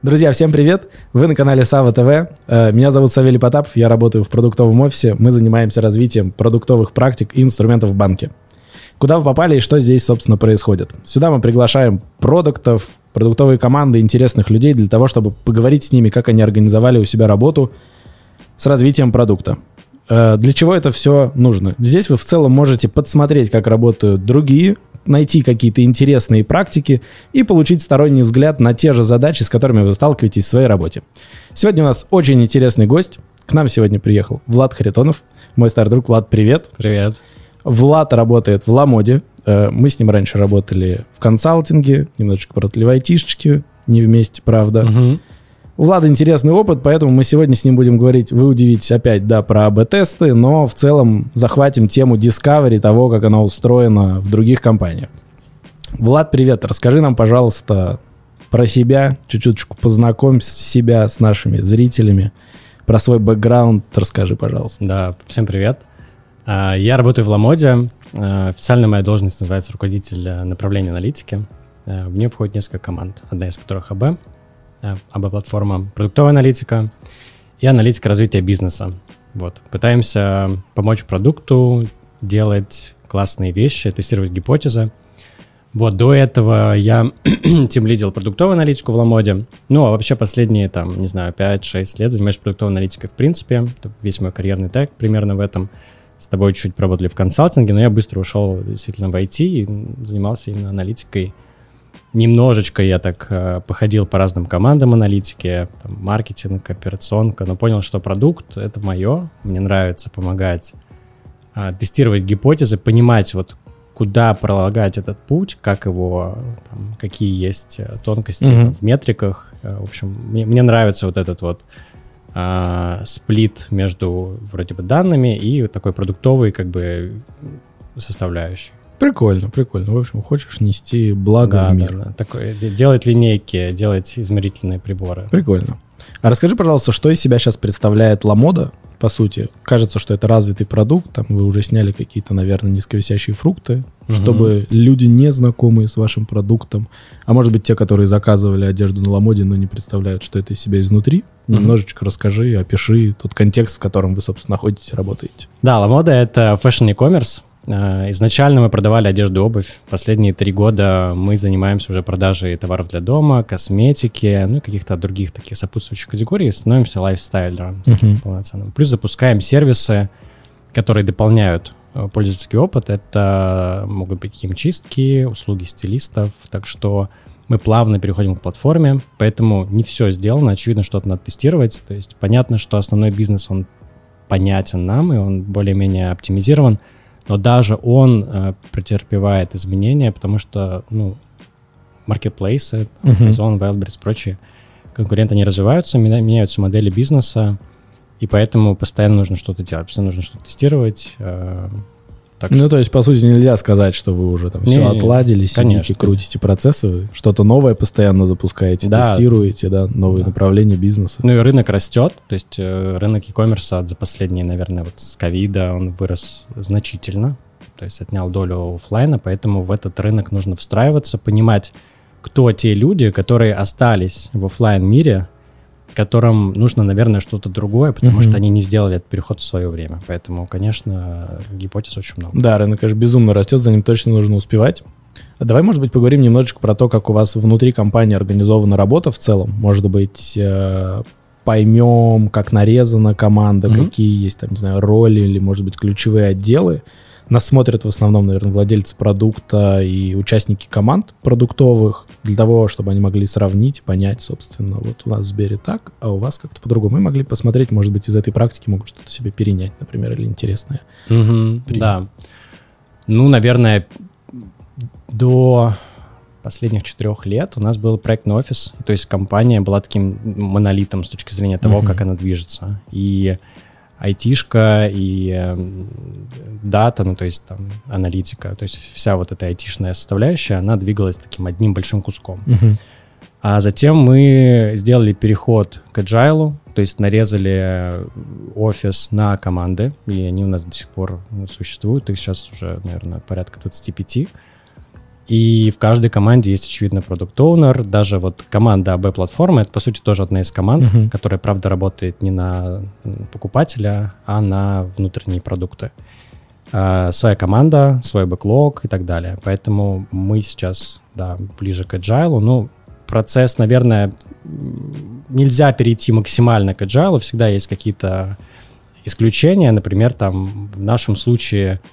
Друзья, всем привет! Вы на канале Сава ТВ. Э, меня зовут Савелий Потапов, я работаю в продуктовом офисе. Мы занимаемся развитием продуктовых практик и инструментов в банке. Куда вы попали и что здесь, собственно, происходит? Сюда мы приглашаем продуктов, продуктовые команды, интересных людей для того, чтобы поговорить с ними, как они организовали у себя работу с развитием продукта. Э, для чего это все нужно? Здесь вы в целом можете подсмотреть, как работают другие найти какие-то интересные практики и получить сторонний взгляд на те же задачи, с которыми вы сталкиваетесь в своей работе. Сегодня у нас очень интересный гость. К нам сегодня приехал Влад Харитонов, мой старый друг. Влад, привет. Привет. Влад работает в Ламоде. Э, мы с ним раньше работали в консалтинге, немножечко поработали в айтишечке, не вместе, правда. Угу. У Влада интересный опыт, поэтому мы сегодня с ним будем говорить, вы удивитесь опять, да, про АБ-тесты, но в целом захватим тему Discovery, того, как она устроена в других компаниях. Влад, привет, расскажи нам, пожалуйста, про себя, чуть-чуть познакомь себя с нашими зрителями, про свой бэкграунд расскажи, пожалуйста. Да, всем привет. А, я работаю в Ламоде. А, официально моя должность называется руководитель э, направления аналитики. А, в нее входит несколько команд, одна из которых АБ. АБ-платформа, продуктовая аналитика и аналитика развития бизнеса. Вот. Пытаемся помочь продукту делать классные вещи, тестировать гипотезы. Вот, до этого я тем лидил продуктовую аналитику в Ламоде. Ну, а вообще последние, там, не знаю, 5-6 лет занимаюсь продуктовой аналитикой в принципе. Весь мой карьерный тег примерно в этом. С тобой чуть-чуть поработали в консалтинге, но я быстро ушел действительно в IT и занимался именно аналитикой Немножечко я так э, походил по разным командам аналитики, там, маркетинг, операционка, но понял, что продукт — это мое, мне нравится помогать э, тестировать гипотезы, понимать вот куда пролагать этот путь, как его, там, какие есть э, тонкости mm-hmm. в метриках. Э, в общем, мне, мне нравится вот этот вот э, сплит между вроде бы данными и такой продуктовый как бы составляющей. Прикольно, прикольно. В общем, хочешь нести благо да, в мир. Да, да. Такое, делать линейки, делать измерительные приборы. Прикольно. А расскажи, пожалуйста, что из себя сейчас представляет Ламода, по сути? Кажется, что это развитый продукт, там вы уже сняли какие-то, наверное, низковисящие фрукты, угу. чтобы люди, не знакомые с вашим продуктом, а может быть, те, которые заказывали одежду на Ламоде, но не представляют, что это из себя изнутри, угу. немножечко расскажи, опиши тот контекст, в котором вы, собственно, находитесь, работаете. Да, Ламода — это fashion e-commerce, Э, изначально мы продавали одежду и обувь. Последние три года мы занимаемся уже продажей товаров для дома, косметики, ну и каких-то других таких сопутствующих категорий. Становимся лайфстайлером uh-huh. полноценным. Плюс запускаем сервисы, которые дополняют э, пользовательский опыт. Это могут быть химчистки, услуги стилистов. Так что мы плавно переходим к платформе, поэтому не все сделано. Очевидно, что-то надо тестировать. То есть понятно, что основной бизнес, он понятен нам, и он более-менее оптимизирован — но даже он э, претерпевает изменения, потому что, ну, маркетплейсы, Amazon, Wildberries, прочие конкуренты, не развиваются, меняются модели бизнеса, и поэтому постоянно нужно что-то делать, постоянно нужно что-то тестировать, э, так ну, что... то есть, по сути, нельзя сказать, что вы уже там не, все отладили, сидите, конечно. крутите процессы, что-то новое постоянно запускаете, да. тестируете, да, новые да. направления бизнеса. Ну и рынок растет, то есть э, рынок e-commerce за последние, наверное, вот с ковида он вырос значительно, то есть отнял долю офлайна, поэтому в этот рынок нужно встраиваться, понимать, кто те люди, которые остались в офлайн мире, которым нужно, наверное, что-то другое, потому mm-hmm. что они не сделали этот переход в свое время. Поэтому, конечно, гипотез очень много. Да, рынок, конечно, безумно растет, за ним точно нужно успевать. Давай, может быть, поговорим немножечко про то, как у вас внутри компании организована работа в целом. Может быть, э, поймем, как нарезана команда, mm-hmm. какие есть там, не знаю, роли или, может быть, ключевые отделы. Нас смотрят в основном, наверное, владельцы продукта и участники команд продуктовых для того, чтобы они могли сравнить, понять, собственно, вот у нас в Сбере так, а у вас как-то по-другому. Мы могли посмотреть, может быть, из этой практики могут что-то себе перенять, например, или интересное. Угу, да. Ну, наверное, до последних четырех лет у нас был проектный офис, то есть компания была таким монолитом с точки зрения того, uh как она движется. И айтишка и э, дата, ну то есть там аналитика, то есть вся вот эта айтишная составляющая, она двигалась таким одним большим куском. Uh-huh. А затем мы сделали переход к agile, то есть нарезали офис на команды, и они у нас до сих пор существуют, их сейчас уже, наверное, порядка 25. И в каждой команде есть, очевидно, продукт оунер Даже вот команда АБ-платформы — это, по сути, тоже одна из команд, uh-huh. которая, правда, работает не на покупателя, а на внутренние продукты. А, своя команда, свой бэклог и так далее. Поэтому мы сейчас, да, ближе к agile. Ну, процесс, наверное, нельзя перейти максимально к agile. Всегда есть какие-то исключения. Например, там в нашем случае —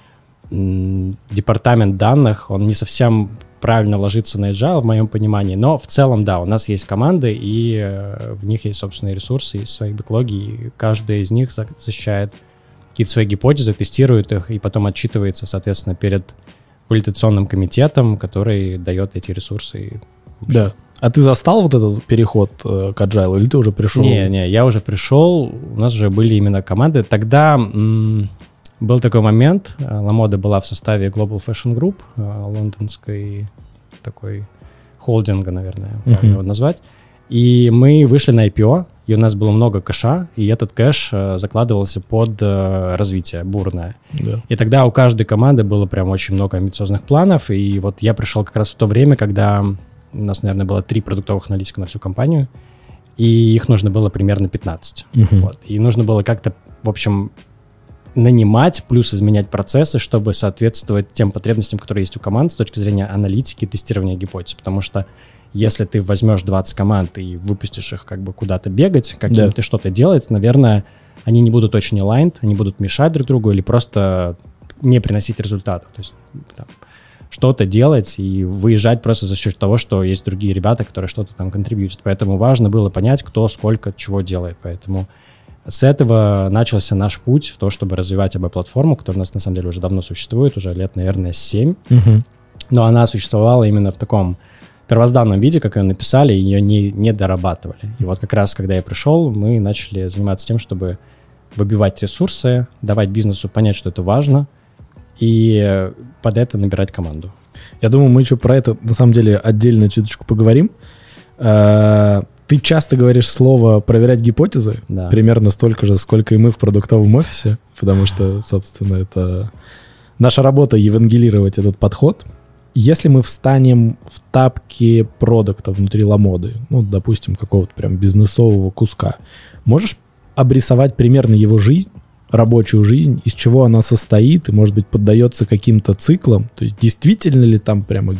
департамент данных, он не совсем правильно ложится на agile в моем понимании, но в целом, да, у нас есть команды, и э, в них есть собственные ресурсы, есть свои бэклоги, и каждая из них защищает какие-то свои гипотезы, тестирует их, и потом отчитывается, соответственно, перед валидационным комитетом, который дает эти ресурсы. Да. А ты застал вот этот переход э, к agile, или ты уже пришел? Не, не, я уже пришел, у нас уже были именно команды. Тогда был такой момент, Ламода была в составе Global Fashion Group, э, лондонской такой холдинга, наверное, uh-huh. его назвать. И мы вышли на IPO, и у нас было много кэша, и этот кэш э, закладывался под э, развитие бурное. Да. И тогда у каждой команды было прям очень много амбициозных планов, и вот я пришел как раз в то время, когда у нас, наверное, было три продуктовых аналитика на всю компанию, и их нужно было примерно 15. Uh-huh. Вот. И нужно было как-то, в общем, нанимать, плюс изменять процессы, чтобы соответствовать тем потребностям, которые есть у команд с точки зрения аналитики и тестирования гипотез. Потому что если ты возьмешь 20 команд и выпустишь их как бы куда-то бегать, каким-то да. что-то делать, наверное, они не будут очень aligned, они будут мешать друг другу или просто не приносить результата. То есть там, что-то делать и выезжать просто за счет того, что есть другие ребята, которые что-то там контрибьютят. Поэтому важно было понять, кто сколько чего делает. Поэтому с этого начался наш путь в то, чтобы развивать АБ-платформу, которая у нас на самом деле уже давно существует, уже лет, наверное, 7. Угу. Но она существовала именно в таком первозданном виде, как ее написали, ее не, не дорабатывали. И вот как раз, когда я пришел, мы начали заниматься тем, чтобы выбивать ресурсы, давать бизнесу понять, что это важно, и под это набирать команду. Я думаю, мы еще про это на самом деле отдельно чуточку поговорим. Ты часто говоришь слово «проверять гипотезы», да. примерно столько же, сколько и мы в продуктовом офисе, потому что, собственно, это наша работа евангелировать этот подход. Если мы встанем в тапки продукта внутри ламоды, ну, допустим, какого-то прям бизнесового куска, можешь обрисовать примерно его жизнь, рабочую жизнь, из чего она состоит и, может быть, поддается каким-то циклам? То есть действительно ли там прямо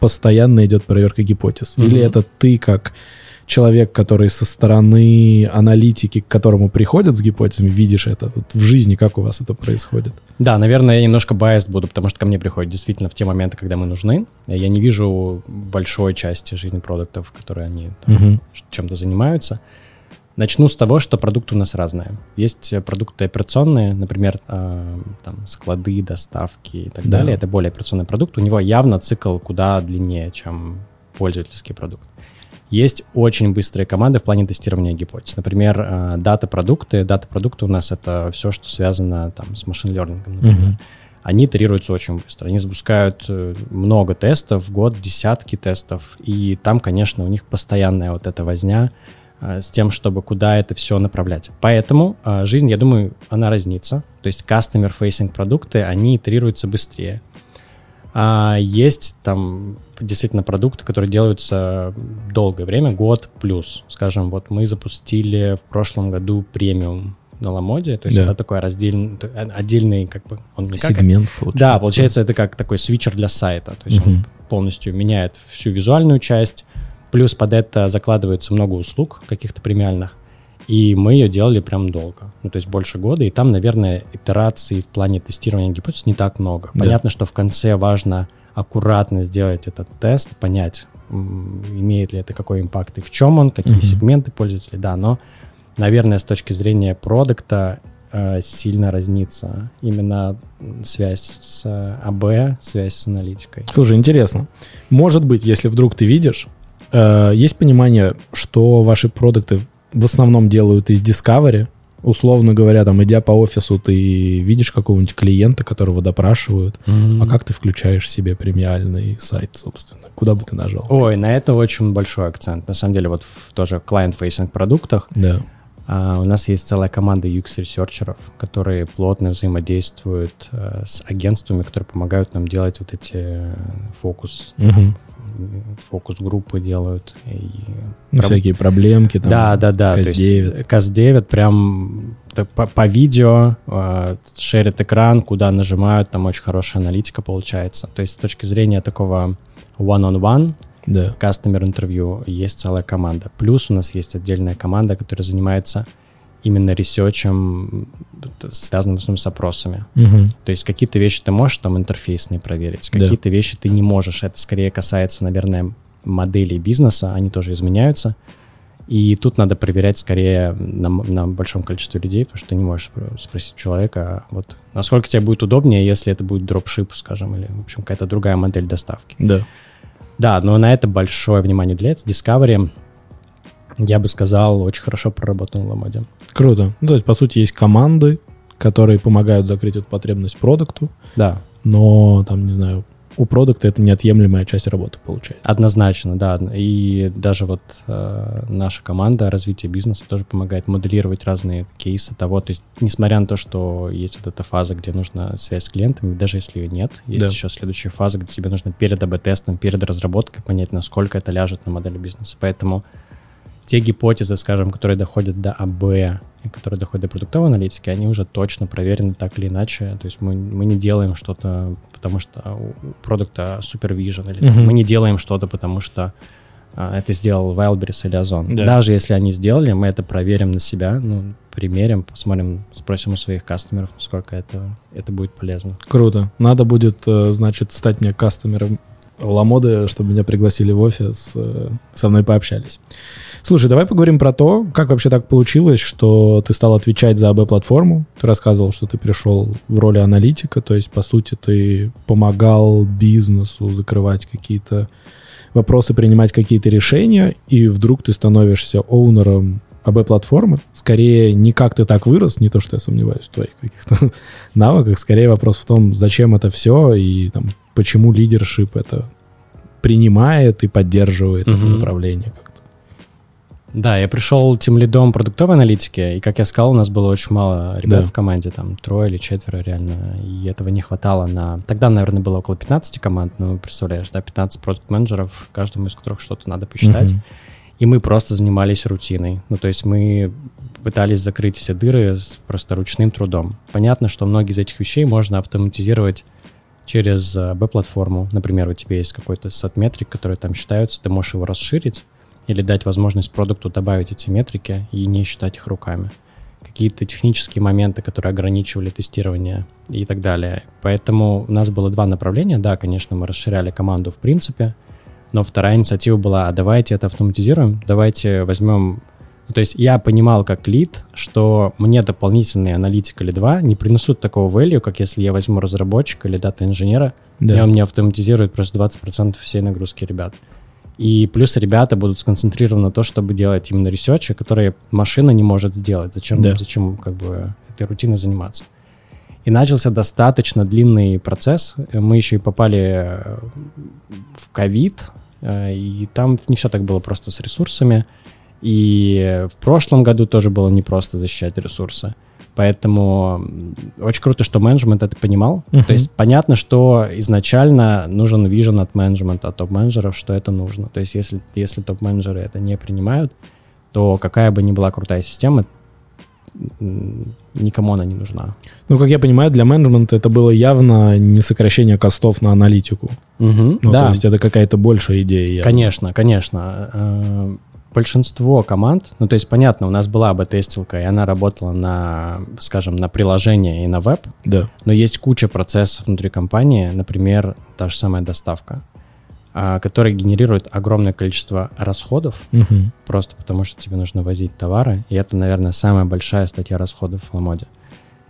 постоянно идет проверка гипотез? Угу. Или это ты как человек, который со стороны аналитики, к которому приходят с гипотезами, видишь это? Вот в жизни как у вас это происходит? Да, наверное, я немножко biased буду, потому что ко мне приходят действительно в те моменты, когда мы нужны. Я не вижу большой части жизни продуктов, которые они там, угу. чем-то занимаются. Начну с того, что продукты у нас разные. Есть продукты операционные, например, э, там, склады, доставки и так да. далее. Это более операционный продукт. У него явно цикл куда длиннее, чем пользовательский продукт. Есть очень быстрые команды в плане тестирования гипотез. Например, э, дата-продукты. Дата-продукты у нас это все, что связано там, с машин-лернингом, например. Mm-hmm. Они итерируются очень быстро. Они запускают э, много тестов в год, десятки тестов. И там, конечно, у них постоянная вот эта возня э, с тем, чтобы куда это все направлять. Поэтому жизнь, я думаю, она разнится. То есть customer-facing продукты, они итерируются быстрее. А есть там действительно продукты, которые делаются долгое время, год плюс. Скажем, вот мы запустили в прошлом году премиум на Ламоде, то есть да. это такой раздельный, отдельный как бы он не сегмент как, получается. Да, получается это как такой свитчер для сайта, то есть угу. он полностью меняет всю визуальную часть, плюс под это закладывается много услуг каких-то премиальных, и мы ее делали прям долго, ну то есть больше года, и там, наверное, итераций в плане тестирования гипотез не так много. Да. Понятно, что в конце важно аккуратно сделать этот тест, понять, имеет ли это какой импакт и в чем он, какие mm-hmm. сегменты пользователей, да, но, наверное, с точки зрения продукта э, сильно разнится именно связь с АБ, связь с аналитикой. Слушай, интересно. Может быть, если вдруг ты видишь, э, есть понимание, что ваши продукты в основном делают из Discovery, условно говоря, там, идя по офису, ты видишь какого-нибудь клиента, которого допрашивают, mm-hmm. а как ты включаешь себе премиальный сайт, собственно? Куда бы ты нажал? Ой, на это очень большой акцент. На самом деле, вот в тоже client-facing продуктах да. А у нас есть целая команда UX-ресерчеров, которые плотно взаимодействуют э, с агентствами, которые помогают нам делать вот эти э, фокус, Мгм. Фокус-группы делают. И Ну, Всякие проблемки там. да, да, да. То CAS-9. есть CAS-9 прям по, по видео э, шерит экран, куда нажимают, там очень хорошая аналитика получается. То есть с точки зрения такого one-on-one, Да. кастомер интервью, есть целая команда. Плюс у нас есть отдельная команда, которая занимается именно ресерчем, связанным с, с опросами. Мгм. То есть какие-то вещи ты можешь там интерфейсные проверить, Да. какие-то вещи ты не можешь. Это скорее касается, наверное, моделей бизнеса, они тоже изменяются. И тут надо проверять скорее на, на большом количестве людей, потому что ты не можешь спро- спросить человека, вот насколько тебе будет удобнее, если это будет дропшип, скажем, или, в общем, какая-то другая модель доставки. Да. Да, но на это большое внимание уделяется. Discovery, я бы сказал, очень хорошо проработан Ламоде. Круто. Ну, то есть, по сути, есть команды, которые помогают закрыть эту потребность продукту, Да, но, там, не знаю, у продукта это неотъемлемая часть работы получается. Однозначно, да. И даже вот э, наша команда развития бизнеса тоже помогает моделировать разные кейсы того. То есть, несмотря на то, что есть вот эта фаза, где нужна связь с клиентами, даже если ее нет, есть Да. еще следующая фаза, где тебе нужно перед АБ-тестом, перед разработкой понять, насколько это ляжет на модели бизнеса. Поэтому те гипотезы, скажем, которые доходят до АБ и которые доходят до продуктовой аналитики, они уже точно проверены так или иначе. То есть мы, мы не делаем что-то, потому что у продукта супервижен, или Мгм. мы не делаем что-то, потому что а, это сделал Wildberries или Озон. Да. Даже если они сделали, мы это проверим на себя, ну, примерим, посмотрим, спросим у своих кастомеров, насколько это, это будет полезно. Круто. Надо будет, э, значит, стать мне кастомером Ламоды, чтобы меня пригласили в офис, э, со мной пообщались. Слушай, давай поговорим про то, как вообще так получилось, что ты стал отвечать за АБ-платформу. Ты рассказывал, что ты пришел в роли аналитика, то есть, по сути, ты помогал бизнесу закрывать какие-то вопросы, принимать какие-то решения, и вдруг ты становишься оунером АБ-платформы. Скорее, не как ты так вырос, не то, что я сомневаюсь в твоих каких-то навыках, скорее вопрос в том, зачем это все и там, почему лидершип это принимает и поддерживает это Мгм. направление как-то. Да, я пришел тем лидом продуктовой аналитики, и, как я сказал, у нас было очень мало ребят Да. в команде, там трое или четверо реально, и этого не хватало на... Тогда, наверное, было около 15 команд, ну, представляешь, да, 15 продукт-менеджеров, каждому из которых что-то надо посчитать, Мгм. и мы просто занимались рутиной. Ну, то есть мы пытались закрыть все дыры просто ручным трудом. Понятно, что многие из этих вещей можно автоматизировать через э, B-платформу. Например, у тебя есть какой-то сет метрик, которые там считаются, ты можешь его расширить или дать возможность продукту добавить эти метрики и не считать их руками. Какие-то технические моменты, которые ограничивали тестирование и так далее. Поэтому у нас было два направления. Да, конечно, мы расширяли команду в принципе, но вторая инициатива была, а давайте это автоматизируем, давайте возьмем... То есть я понимал как лид, что мне дополнительный аналитик или два не принесут такого value, как если я возьму разработчика или дата-инженера, и Да. он мне автоматизирует просто 20% всей нагрузки ребят. И плюс ребята будут сконцентрированы на то, чтобы делать именно ресерчи, которые машина не может сделать. Зачем, Да. зачем как бы этой рутиной заниматься? И начался достаточно длинный процесс. Мы еще и попали э, в ковид, э, и там не все так было просто с ресурсами. И в прошлом году тоже было непросто защищать ресурсы. Поэтому очень круто, что менеджмент это понимал. Мгм. То есть понятно, что изначально нужен вижен от менеджмента, от топ-менеджеров, что это нужно. То есть если, если топ-менеджеры это не принимают, то какая бы ни была крутая система, никому она не нужна. Ну, как я понимаю, для менеджмента это было явно не сокращение костов на аналитику. Мгм, Ну, да. то есть это какая-то большая идея. явно. Конечно, конечно. Большинство команд, ну то есть понятно, у нас была бы тестилка, и она работала на, скажем, на приложение и на веб, Да. но есть куча процессов внутри компании, например, та же самая доставка, а, которая генерирует огромное количество расходов, Мгм. просто потому что тебе нужно возить товары, и это, наверное, самая большая статья расходов в Ламоде.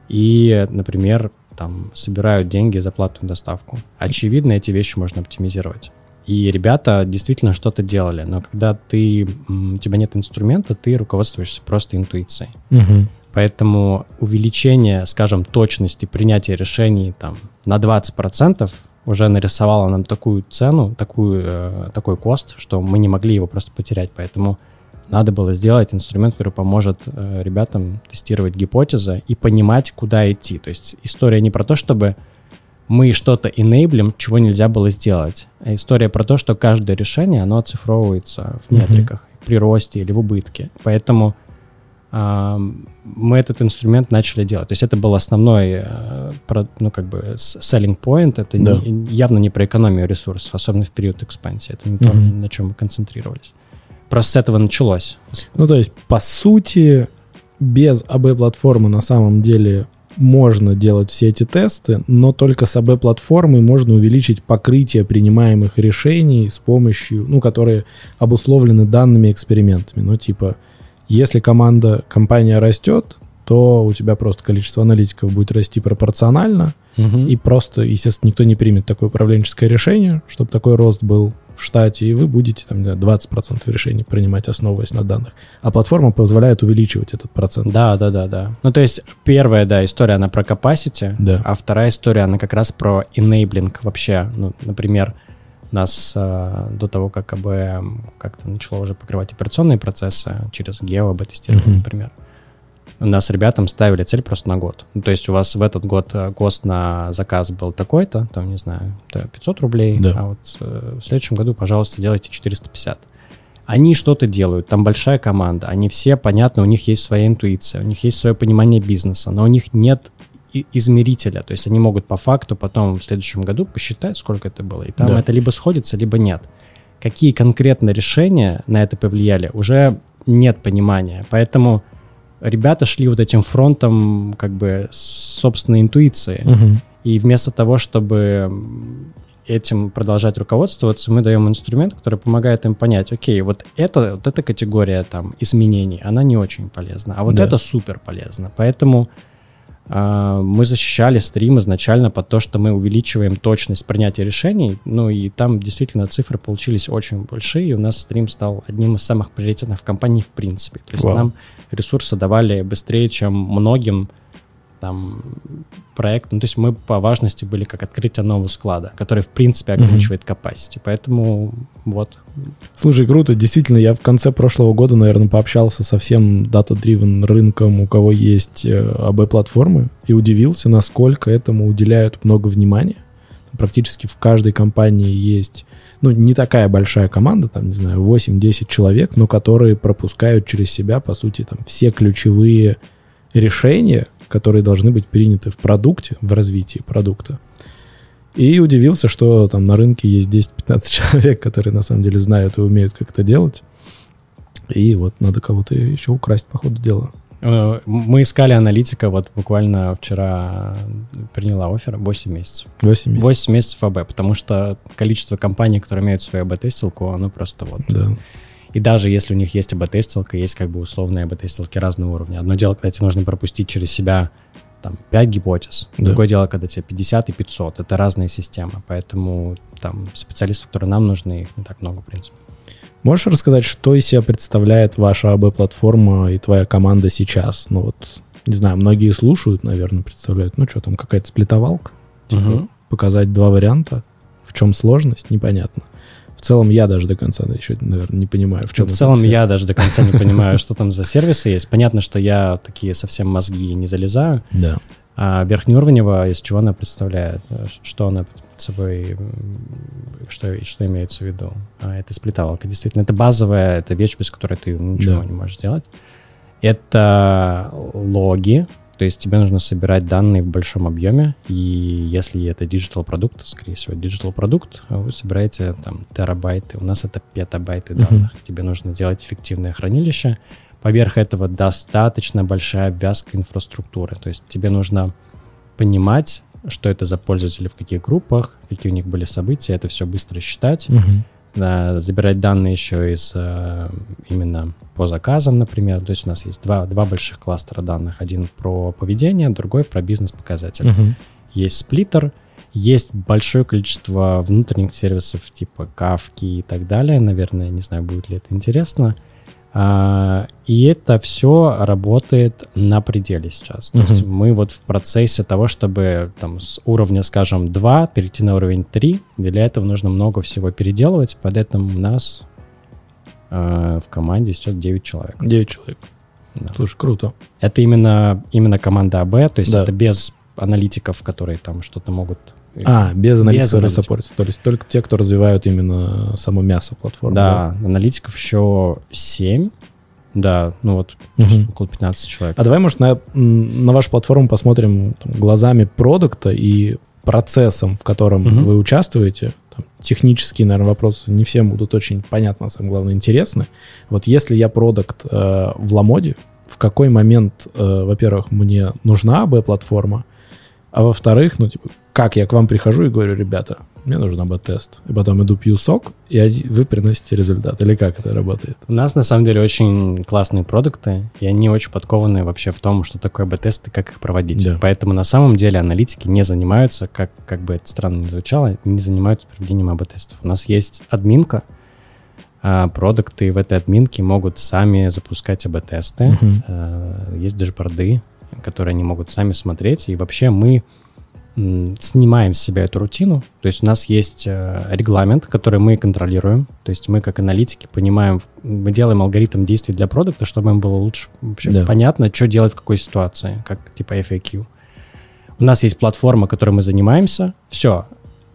И, например, там собирают деньги за платную доставку. Очевидно, эти вещи можно оптимизировать. И ребята действительно что-то делали, но когда ты, у тебя нет инструмента, ты руководствуешься просто интуицией. Мгм. Поэтому увеличение, скажем, точности принятия решений там, на 20% уже нарисовало нам такую цену, такую, э, такой кост, что мы не могли его просто потерять. Поэтому надо было сделать инструмент, который поможет э, ребятам тестировать гипотезы и понимать, куда идти. То есть история не про то, чтобы мы что-то enablim, чего нельзя было сделать. А история про то, что каждое решение, оно оцифровывается в метриках mm-hmm. при росте или в убытке. Поэтому э, мы этот инструмент начали делать. То есть это был основной, э, про, ну, как бы, selling point. Это да. не, явно не про экономию ресурсов, особенно в период экспансии. Это не mm-hmm. то, на чем мы концентрировались. Просто с этого началось. Ну, то есть, по сути, без АБ-платформы на самом деле можно делать все эти тесты, но только с АБ-платформой можно увеличить покрытие принимаемых решений с помощью, ну, которые обусловлены данными экспериментами. Ну, типа, если команда, компания растет, то у тебя просто количество аналитиков будет расти пропорционально, угу. и просто, естественно, никто не примет такое управленческое решение, чтобы такой рост был в штате, и вы будете там 20% решений принимать, основываясь на данных. А платформа позволяет увеличивать этот процент. Да, да, да, да. Ну, то есть первая, да, история, она про capacity, да. а вторая история, она как раз про enabling вообще. Ну, например, нас э, до того, как КБ как-то начало уже покрывать операционные процессы через гео тестирование, mm-hmm. например, нас ребятам ставили цель просто на год. Ну, то есть у вас в этот год ГОСТ э, на заказ был такой-то, там, не знаю, 500 рублей, да. а вот э, в следующем году, пожалуйста, делайте 450. Они что-то делают, там большая команда, они все, понятно, у них есть своя интуиция, у них есть свое понимание бизнеса, но у них нет измерителя, то есть они могут по факту потом в следующем году посчитать, сколько это было, и там да. это либо сходится, либо нет. Какие конкретно решения на это повлияли, уже нет понимания, поэтому ребята шли вот этим фронтом как бы с собственной интуиции. Угу. И вместо того, чтобы этим продолжать руководствоваться, мы даем инструмент, который помогает им понять, окей, вот, это, вот эта категория там изменений, она не очень полезна, а вот да. это супер полезно. Поэтому мы защищали стрим изначально под то, что мы увеличиваем точность принятия решений, ну и там действительно цифры получились очень большие, и у нас стрим стал одним из самых приоритетных в компании в принципе. То есть Вау. нам ресурсы давали быстрее, чем многим там проект. Ну, то есть мы по важности были как открытие нового склада, который, в принципе, ограничивает capacity. Поэтому вот. Слушай, круто. Действительно, я в конце прошлого года, наверное, пообщался со всем дата-дривен рынком, у кого есть АБ-платформы, и удивился, насколько этому уделяют много внимания. Практически в каждой компании есть, ну, не такая большая команда, там, не знаю, 8-10 человек, но которые пропускают через себя, по сути, там, все ключевые решения, которые должны быть приняты в продукте, в развитии продукта. И удивился, что там на рынке есть 10-15 человек, которые на самом деле знают и умеют как это делать. И вот надо кого-то еще украсть по ходу дела. Э, мы искали аналитика, вот буквально вчера приняла офер 8 месяцев. 8 месяцев. 8 месяцев АБ, потому что количество компаний, которые имеют свою АБ-тестилку, оно просто вот... Да. И даже если у них есть АБ-тестилка, есть как бы условные АБ-тестилки разного уровня. Одно дело, когда тебе нужно пропустить через себя там 5 гипотез. Да. Другое дело, когда тебе 50 и 500. Это разные системы. Поэтому там специалистов, которые нам нужны, их не так много, в принципе. Можешь рассказать, что из себя представляет ваша АБ-платформа и твоя команда сейчас? Ну вот, не знаю, многие слушают, наверное, представляют. Ну что там, какая-то сплитовалка? Типа угу. показать два варианта. В чем сложность? Непонятно. В целом я даже до конца да, еще, наверное, не понимаю, в чем В целом все. я даже до конца не понимаю, что там за сервисы есть. Понятно, что я такие совсем мозги не залезаю. Да. А верхнеуровневая, из чего она представляет? Что она собой, что, что имеется в виду. А, это сплитовалка. Действительно, это базовая, это вещь, без которой ты ничего да. не можешь сделать. Это логи, то есть тебе нужно собирать данные в большом объеме, и если это digital продукт, скорее всего, digital продукт, вы собираете там терабайты, у нас это петабайты данных. Uh-huh. Тебе нужно делать эффективное хранилище. Поверх этого достаточно большая обвязка инфраструктуры. То есть тебе нужно понимать, что это за пользователи, в каких группах, какие у них были события, это все быстро считать, угу. Да, забирать данные еще из э, именно по заказам, например. То есть у нас есть два, два больших кластера данных. Один про поведение, другой про бизнес-показатели. Угу. Есть сплиттер, есть большое количество внутренних сервисов типа Кавки и так далее. Наверное, не знаю, будет ли это интересно. А, и это все работает на пределе сейчас. То uh-huh. есть мы вот в процессе того, чтобы там с уровня, скажем, 2 перейти на уровень 3, для этого нужно много всего переделывать, поэтому у нас э, в команде сейчас 9 человек. 9 человек. Да. Слушай, круто. Это именно, именно команда АБ, то есть Да. это без аналитиков, которые там что-то могут... А, без аналитиков, которые аналитиков. То есть только те, кто развивают именно само мясо платформы. да, аналитиков еще 7. Да, ну вот Мгм. около 15 человек. А давай, может, на, на вашу платформу посмотрим там, глазами продукта и процессом, в котором Мгм. вы участвуете. Там, технические, наверное, вопросы не всем будут очень понятно, а самое главное, интересны. Вот если я продукт э, в Ламоде, в какой момент, э, во-первых, мне нужна АБ-платформа, а во-вторых, ну, типа, как я к вам прихожу и говорю, ребята, мне нужен АБ-тест. И потом иду пью сок, и вы приносите результат. Или как это работает? У нас на самом деле очень классные продукты, и они очень подкованы вообще в том, что такое АБ-тесты, как их проводить. Да. Поэтому на самом деле аналитики не занимаются, как, как бы это странно ни звучало, не занимаются проведением АБ-тестов. У нас есть админка, а продукты в этой админке могут сами запускать АБ-тесты. Э, Есть дашборды, которые они могут сами смотреть. И вообще мы снимаем с себя эту рутину. То есть у нас есть э, регламент, который мы контролируем. То есть мы как аналитики понимаем, мы делаем алгоритм действий для продукта, чтобы им было лучше вообще Да. понятно, что делать в какой ситуации, как типа FAQ. У нас есть платформа, которой мы занимаемся. Все.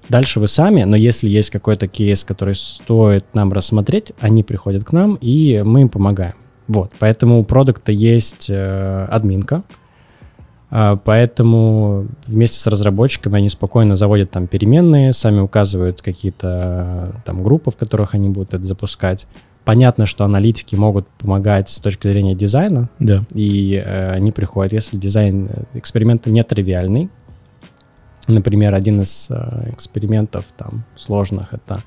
Дальше вы сами, но если есть какой-то кейс, который стоит нам рассмотреть, они приходят к нам, и мы им помогаем. Вот, поэтому у продукта есть э, админка, поэтому вместе с разработчиками они спокойно заводят там переменные, сами указывают какие-то э, там группы, в которых они будут это запускать. Понятно, что аналитики могут помогать с точки зрения дизайна, Да. и э, они приходят, если дизайн э, эксперимента нетривиальный. Например, один из э, экспериментов там сложных это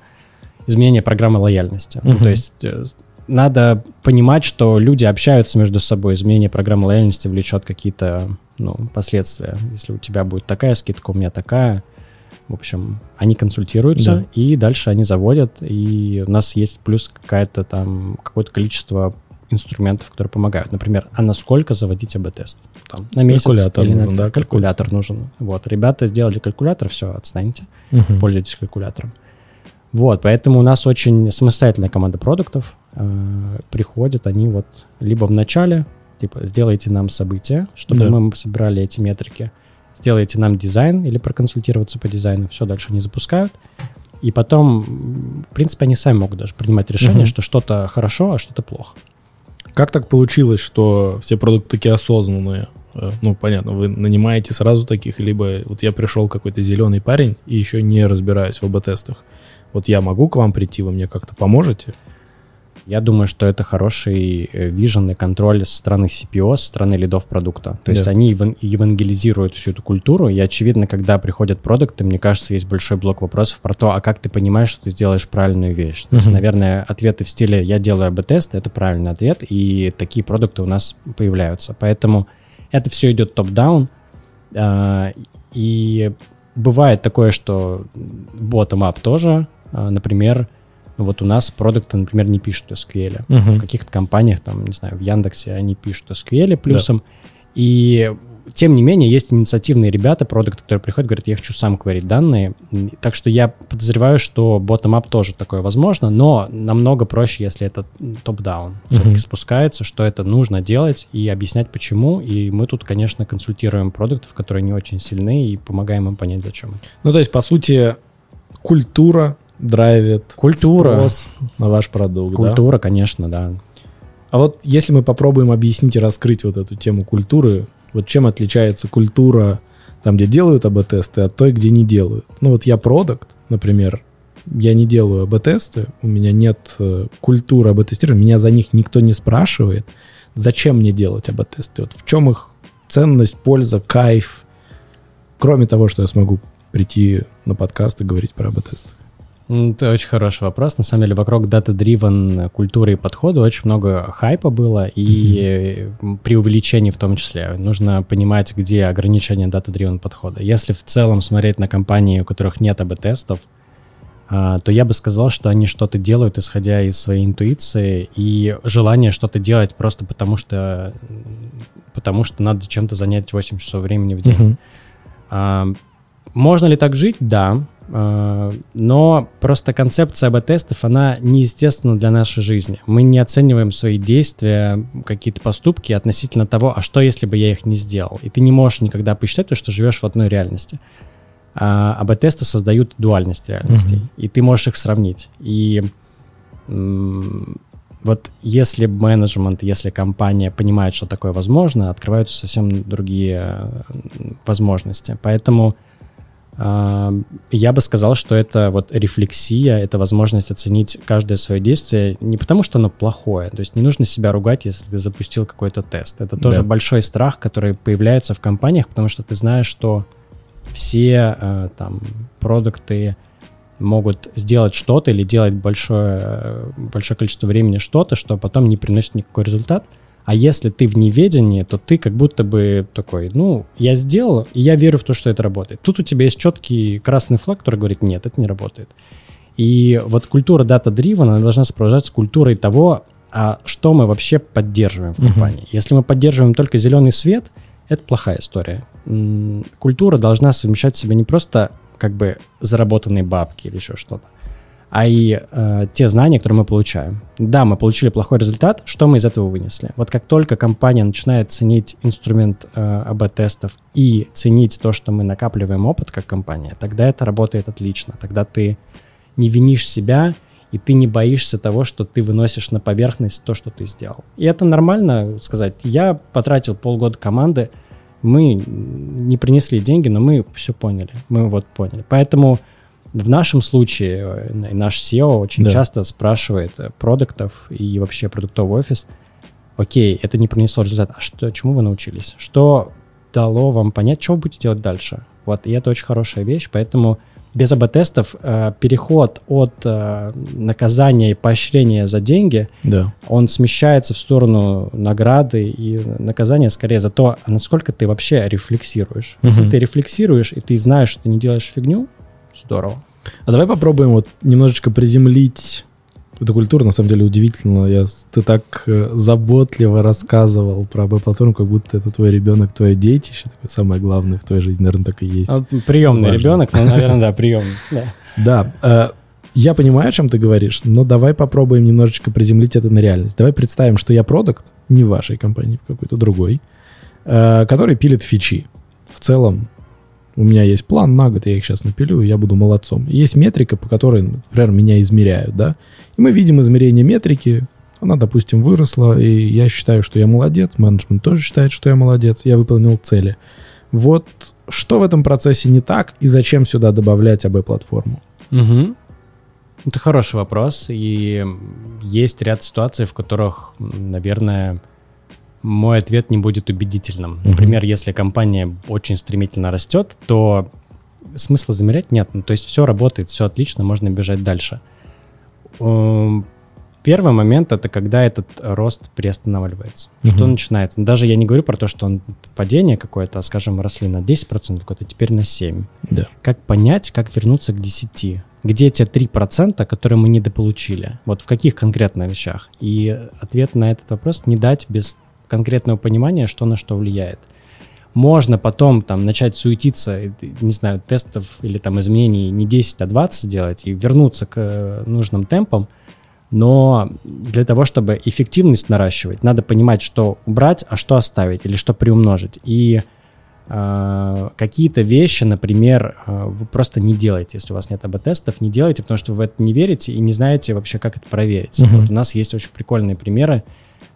изменение программы лояльности. Ну, Мгм. то есть э, надо понимать, что люди общаются между собой. Изменение программы лояльности влечет какие-то ну, последствия. Если у тебя будет такая скидка, у меня такая. В общем, они консультируются, Да. и дальше они заводят, и у нас есть плюс какая-то там, какое-то количество инструментов, которые помогают. Например, а насколько заводить АБ-тест? Там, на месяц Калькулятор или на- нужен, да, калькулятор нужен. Вот, ребята сделали калькулятор, все, отстаньте, Мгм. пользуйтесь калькулятором. Вот, поэтому у нас очень самостоятельная команда продуктов. Э, приходят они вот либо в начале, типа, сделайте нам события, чтобы Да. мы собирали эти метрики, сделайте нам дизайн или проконсультироваться по дизайну, все, дальше они запускают. И потом, в принципе, они сами могут даже принимать решение, Мгм. что что-то хорошо, а что-то плохо. Как так получилось, что все продукты такие осознанные? Э, Ну, понятно, вы нанимаете сразу таких, либо вот я пришел какой-то зеленый парень и еще не разбираюсь в АБ-тестах. Вот я могу к вам прийти, вы мне как-то поможете? Я думаю, что это хороший э, вижен и контроль со стороны CPO, со стороны лидов продукта. То есть Да. они еван- евангелизируют всю эту культуру, и очевидно, когда приходят продукты, мне кажется, есть большой блок вопросов про то, а как ты понимаешь, что ты сделаешь правильную вещь. То есть, наверное, ответы в стиле «я делаю АБ-тест» — это правильный ответ, и такие продукты у нас появляются. Поэтому это все идет топ-даун, а, и бывает такое, что bottom-up тоже, а, вот у нас продукты, например, не пишут SQL. Мгм. В каких-то компаниях, там, не знаю, в Яндексе они пишут SQL плюсом. И тем не менее, есть инициативные ребята, продукты, которые приходят, говорят, я хочу сам кварить данные. Так что я подозреваю, что bottom-up тоже такое возможно, но намного проще, если это топ-даун. Все-таки спускается, что это нужно делать и объяснять почему. И мы тут, конечно, консультируем продуктов, которые не очень сильны, и помогаем им понять, зачем. Ну, то есть, по сути, культура драйвит Культура. спрос на ваш продукт, да? Культура, конечно, да. А вот если мы попробуем объяснить и раскрыть вот эту тему культуры, вот чем отличается культура там, где делают АБ-тесты, от той, где не делают? Ну вот я продукт, например, я не делаю АБ-тесты, у меня нет э, культуры АБ-тестирования, меня за них никто не спрашивает, зачем мне делать АБ-тесты? Вот в чем их ценность, польза, кайф, кроме того, что я смогу прийти на подкаст и говорить про АБ-тесты? Это очень хороший вопрос. На самом деле, вокруг дата-дривен культуры и подхода очень много хайпа было, и м, преувеличений в том числе. Нужно понимать, где ограничения дата-дривен подхода. Если в целом смотреть на компании, у которых нет АБ-тестов, а, то я бы сказал, что они что-то делают, исходя из своей интуиции и желания что-то делать просто потому, что, потому что надо чем-то занять 8 часов времени в день. А, Можно ли так жить? Да. Но просто концепция АБ-тестов, она неестественна для нашей жизни. Мы не оцениваем свои действия, какие-то поступки относительно того, а что, если бы я их не сделал. И ты не можешь никогда посчитать, то, что живешь в одной реальности. А АБ-тесты создают дуальность реальностей, mm-hmm. и ты можешь их сравнить. И вот если менеджмент, если компания понимает, что такое возможно, открываются совсем другие возможности. Поэтому я бы сказал, что это вот рефлексия, это возможность оценить каждое свое действие не потому, что оно плохое, то есть не нужно себя ругать, если ты запустил какой-то тест. Это тоже да. большой страх, который появляется в компаниях, потому что ты знаешь, что все э, там продукты могут сделать что-то или делать большое, большое количество времени что-то, что потом не приносит никакой результат – а если ты в неведении, то ты как будто бы такой, ну, я сделал, и я верю в то, что это работает. Тут у тебя есть четкий красный флаг, который говорит, нет, это не работает. И вот культура data-driven, она должна сопровождаться культурой того, а что мы вообще поддерживаем в компании. Uh-huh. Если мы поддерживаем только зеленый свет, это плохая история. Культура должна совмещать в себе не просто как бы заработанные бабки или еще что-то, а и э, те знания, которые мы получаем. Да, мы получили плохой результат, что мы из этого вынесли? Вот как только компания начинает ценить инструмент э, АБ-тестов и ценить то, что мы накапливаем опыт как компания, тогда это работает отлично. Тогда ты не винишь себя, и ты не боишься того, что ты выносишь на поверхность то, что ты сделал. И это нормально сказать. Я потратил полгода команды, мы не принесли деньги, но мы все поняли. Мы вот поняли. Поэтому в нашем случае э, наш SEO очень да. часто спрашивает э, продуктов и вообще продуктовый офис, окей, это не принесло результат, а что, чему вы научились? Что дало вам понять, что вы будете делать дальше? Вот, и это очень хорошая вещь, поэтому без АБ-тестов э, переход от э, наказания и поощрения за деньги, да. он смещается в сторону награды и наказания скорее за то, насколько ты вообще рефлексируешь. Угу. Если ты рефлексируешь, и ты знаешь, что ты не делаешь фигню, Здорово. А давай попробуем вот немножечко приземлить эту культуру. На самом деле удивительно. Я, ты так э, заботливо рассказывал про АБ-платформу, как будто это твой ребенок, твое детище. Такое самое главное в твоей жизни, наверное, так и есть. А, приемный Важно. ребенок, ну, наверное, да, приемный. Да. Да. Э, я понимаю, о чем ты говоришь, но давай попробуем немножечко приземлить это на реальность. Давай представим, что я продукт, не в вашей компании, в какой-то другой, э, который пилит фичи. В целом, у меня есть план на год, я их сейчас напилю, и я буду молодцом. есть метрика, по которой, например, меня измеряют, да. И мы видим измерение метрики, она, допустим, выросла, и я считаю, что я молодец, менеджмент тоже считает, что я молодец, я выполнил цели. Вот что в этом процессе не так, и зачем сюда добавлять АБ-платформу? Угу. Это хороший вопрос, и есть ряд ситуаций, в которых, наверное, мой ответ не будет убедительным. Например, если компания очень стремительно растет, то смысла замерять нет. Ну, то есть все работает, все отлично, можно бежать дальше. Эм, первый момент это когда этот рост приостанавливается. Угу. Что начинается? Ну, даже я не говорю про то, что он падение какое-то, а скажем, росли на 10% в год, а теперь на 7%. Да. Как понять, как вернуться к 10%? Где те 3%, которые мы недополучили? Вот в каких конкретно вещах? И ответ на этот вопрос не дать без конкретного понимания, что на что влияет. Можно потом там начать суетиться, не знаю, тестов или там изменений не 10, а 20 сделать и вернуться к э, нужным темпам, но для того, чтобы эффективность наращивать, надо понимать, что убрать, а что оставить или что приумножить. И э, какие-то вещи, например, э, вы просто не делаете, если у вас нет АБ-тестов, не делайте, потому что вы в это не верите и не знаете вообще, как это проверить. Uh-huh. Вот у нас есть очень прикольные примеры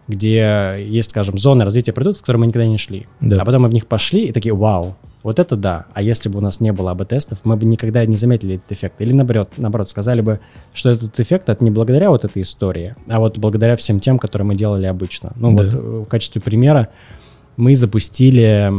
где есть, скажем, зоны развития продуктов, в которые мы никогда не шли. Да. А потом мы в них пошли и такие, вау, вот это да. А если бы у нас не было АБ-тестов, мы бы никогда не заметили этот эффект. Или наоборот, наоборот, сказали бы, что этот эффект это не благодаря вот этой истории, а вот благодаря всем тем, которые мы делали обычно. Ну да. вот в качестве примера мы запустили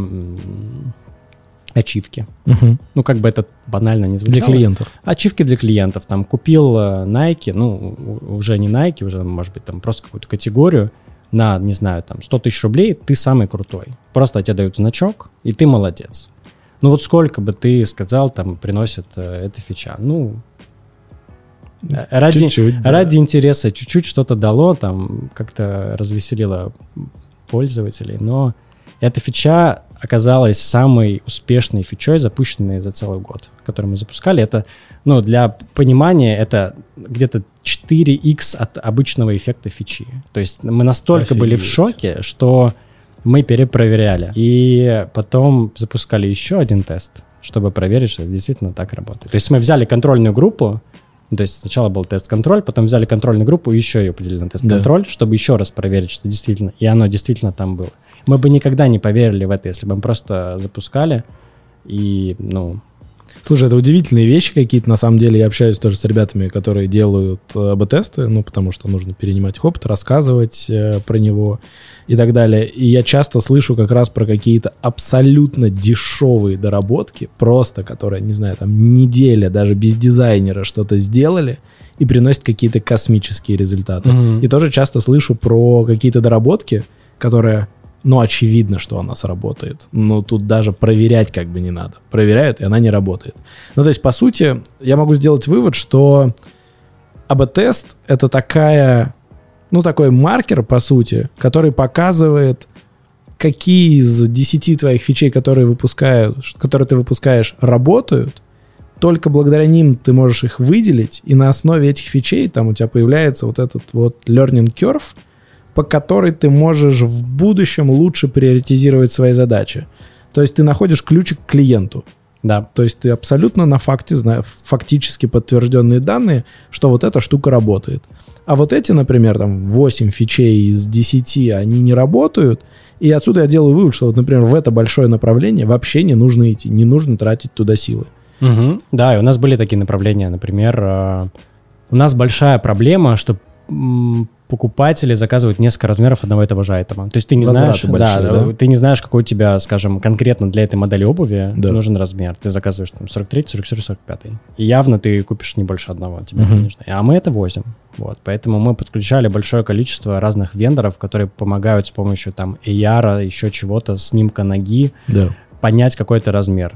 ачивки. Угу. Ну, как бы это банально не звучало. Для клиентов. Ачивки для клиентов. Там купил э, Nike, ну, уже не Nike, уже, может быть, там просто какую-то категорию, на, не знаю, там 100 тысяч рублей, ты самый крутой. Просто тебе дают значок, и ты молодец. Ну вот сколько бы ты сказал, там приносит э, эта фича? Ну, э, ради, чуть-чуть, да. ради интереса чуть-чуть что-то дало, там как-то развеселило пользователей, но эта фича оказалась самой успешной фичой, запущенной за целый год, который мы запускали. Это, ну, для понимания, это где-то 4x от обычного эффекта фичи. То есть мы настолько Офигеть. были в шоке, что мы перепроверяли. И потом запускали еще один тест, чтобы проверить, что это действительно так работает. То есть мы взяли контрольную группу, то есть сначала был тест-контроль, потом взяли контрольную группу и еще ее поделили на тест-контроль, да. чтобы еще раз проверить, что действительно, и оно действительно там было. Мы бы никогда не поверили в это, если бы мы просто запускали и, ну, Слушай, это удивительные вещи какие-то. На самом деле я общаюсь тоже с ребятами, которые делают э, АБ-тесты, ну, потому что нужно перенимать их опыт, рассказывать э, про него и так далее. И я часто слышу как раз про какие-то абсолютно дешевые доработки, просто которые, не знаю, там неделя даже без дизайнера что-то сделали, и приносят какие-то космические результаты. Mm-hmm. И тоже часто слышу про какие-то доработки, которые ну, очевидно, что она сработает. Но тут даже проверять как бы не надо. Проверяют, и она не работает. Ну, то есть, по сути, я могу сделать вывод, что АБ-тест — это такая, ну, такой маркер, по сути, который показывает, какие из 10 твоих фичей, которые, выпускают, которые ты выпускаешь, работают, только благодаря ним ты можешь их выделить, и на основе этих фичей там у тебя появляется вот этот вот learning curve — по которой ты можешь в будущем лучше приоритизировать свои задачи. То есть ты находишь ключик к клиенту. Да. То есть ты абсолютно на факте знаешь, фактически подтвержденные данные, что вот эта штука работает. А вот эти, например, там 8 фичей из 10, они не работают. И отсюда я делаю вывод, что вот, например, в это большое направление вообще не нужно идти, не нужно тратить туда силы. Угу. Да, и у нас были такие направления. Например, э, у нас большая проблема, что покупатели заказывают несколько размеров одного и того же айтема. То есть ты не Возвраты знаешь, большие, да, да, ты не знаешь, какой у тебя, скажем, конкретно для этой модели обуви да. нужен размер. Ты заказываешь там 43, 44, 45. И явно ты купишь не больше одного, тебе uh-huh. не нужно. А мы это возим. Вот, поэтому мы подключали большое количество разных вендоров, которые помогают с помощью там AR, еще чего-то, снимка ноги, да. понять какой-то размер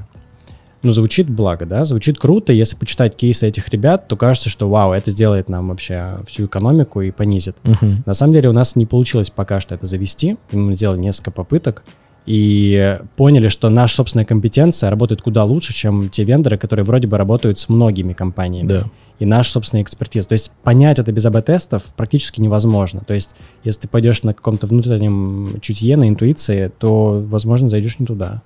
ну, звучит благо, да, звучит круто. Если почитать кейсы этих ребят, то кажется, что вау, это сделает нам вообще всю экономику и понизит. Uh-huh. На самом деле у нас не получилось пока что это завести. Мы сделали несколько попыток и поняли, что наша собственная компетенция работает куда лучше, чем те вендоры, которые вроде бы работают с многими компаниями. Да. И наша собственная экспертиза. То есть понять это без АБ-тестов практически невозможно. То есть если ты пойдешь на каком-то внутреннем чутье, на интуиции, то, возможно, зайдешь не туда.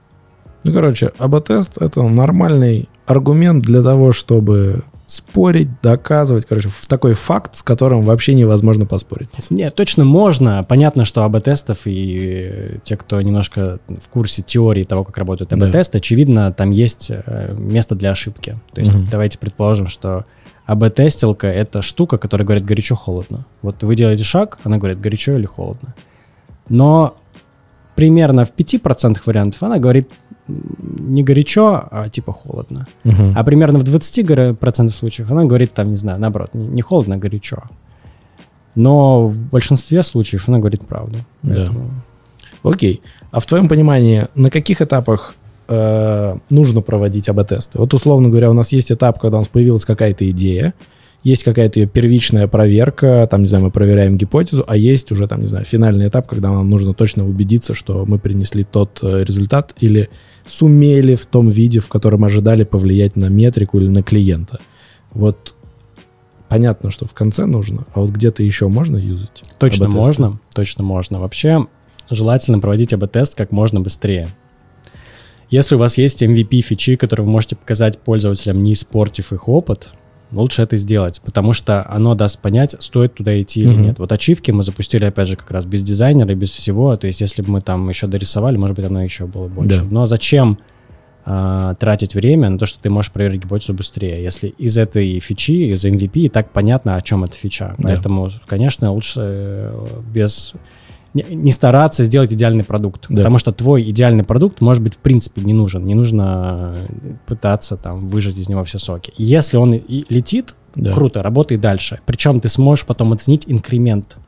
Ну, короче, АБ-тест — это нормальный аргумент для того, чтобы спорить, доказывать, короче, в такой факт, с которым вообще невозможно поспорить. Нет, точно можно. Понятно, что АБ-тестов и те, кто немножко в курсе теории того, как работают АБ-тесты, да. очевидно, там есть э, место для ошибки. То есть угу. давайте предположим, что АБ-тестилка — это штука, которая говорит горячо-холодно. Вот вы делаете шаг, она говорит горячо или холодно. Но примерно в 5% вариантов она говорит не горячо, а типа холодно. Угу. А примерно в 20% случаев она говорит там, не знаю, наоборот, не, холодно, а горячо. Но в большинстве случаев она говорит правду. Поэтому... Да. Окей. А в твоем понимании, на каких этапах э, нужно проводить АБ-тесты? Вот условно говоря, у нас есть этап, когда у нас появилась какая-то идея, есть какая-то ее первичная проверка, там, не знаю, мы проверяем гипотезу, а есть уже, там, не знаю, финальный этап, когда нам нужно точно убедиться, что мы принесли тот э, результат или сумели в том виде, в котором ожидали повлиять на метрику или на клиента. Вот понятно, что в конце нужно, а вот где-то еще можно юзать? Точно можно, точно можно. Вообще желательно проводить АБ-тест как можно быстрее. Если у вас есть MVP фичи, которые вы можете показать пользователям, не испортив их опыт, лучше это сделать, потому что оно даст понять, стоит туда идти или mm-hmm. нет. Вот ачивки мы запустили, опять же, как раз без дизайнера, без всего. То есть, если бы мы там еще дорисовали, может быть, оно еще было больше. Да. Но зачем а, тратить время на то, что ты можешь проверить гипотезу быстрее, если из этой фичи, из MVP и так понятно, о чем эта фича. Да. Поэтому, конечно, лучше э, без не стараться сделать идеальный продукт, да. потому что твой идеальный продукт, может быть, в принципе не нужен. Не нужно пытаться там выжать из него все соки. Если он и летит, да. круто, работай дальше. Причем ты сможешь потом оценить инкремент.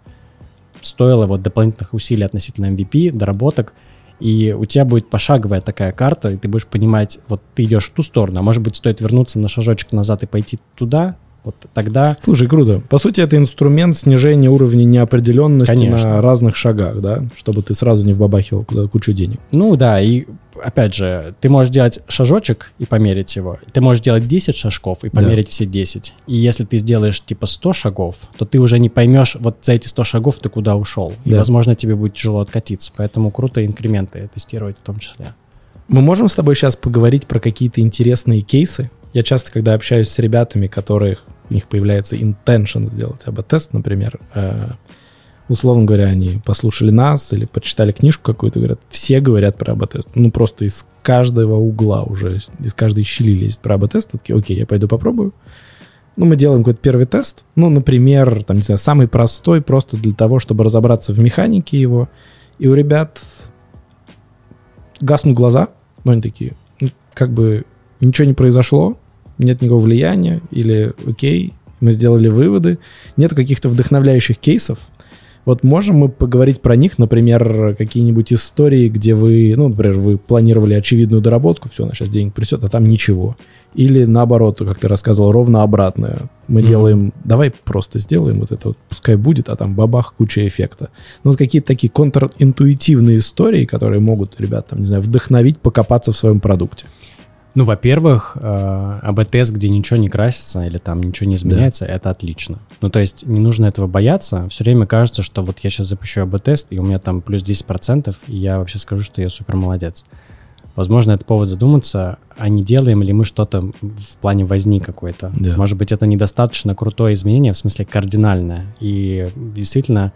Стоило вот дополнительных усилий относительно MVP, доработок, и у тебя будет пошаговая такая карта, и ты будешь понимать, вот ты идешь в ту сторону, а может быть, стоит вернуться на шажочек назад и пойти туда, Вот тогда... Слушай, круто. По сути, это инструмент снижения уровня неопределенности Конечно. на разных шагах, да? Чтобы ты сразу не вбабахивал куда кучу денег. Ну да, и опять же, ты можешь делать шажочек и померить его. Ты можешь делать 10 шажков и Да. померить все 10. И если ты сделаешь типа 100 шагов, то ты уже не поймешь, вот за эти 100 шагов ты куда ушел. И, Да. возможно, тебе будет тяжело откатиться. Поэтому круто инкременты тестировать в том числе. Мы можем с тобой сейчас поговорить про какие-то интересные кейсы? Я часто, когда общаюсь с ребятами, которых у них появляется intention сделать АБ-тест, например, э, условно говоря, они послушали нас или почитали книжку какую-то, говорят, все говорят про АБ-тест. Ну, просто из каждого угла уже, из каждой щели лезет про АБ-тест. Такие, окей, я пойду попробую. Ну, мы делаем какой-то первый тест. Ну, например, там, не знаю, самый простой, просто для того, чтобы разобраться в механике его. И у ребят гаснут глаза, но они такие, ну, как бы ничего не произошло, нет никакого влияния, или окей, мы сделали выводы, нет каких-то вдохновляющих кейсов. Вот можем мы поговорить про них, например, какие-нибудь истории, где вы, ну, например, вы планировали очевидную доработку, все, она сейчас денег присет, а там ничего. Или наоборот, как ты рассказывал, ровно обратное. Мы Мгм. делаем, давай просто сделаем вот это вот, пускай будет, а там бабах, куча эффекта. Ну, вот какие-то такие контринтуитивные истории, которые могут ребят, там, не знаю, вдохновить, покопаться в своем продукте. Ну, во-первых, э, АБ-тест, где ничего не красится или там ничего не изменяется, это отлично. Ну, то есть не нужно этого бояться. Все время кажется, что вот я сейчас запущу АБ-тест, и у меня там плюс 10%, и я вообще скажу, что я супер молодец. Возможно, это повод задуматься, а не делаем ли мы что-то в плане возни какой-то. Да. Может быть, это недостаточно крутое изменение, в смысле кардинальное. И действительно,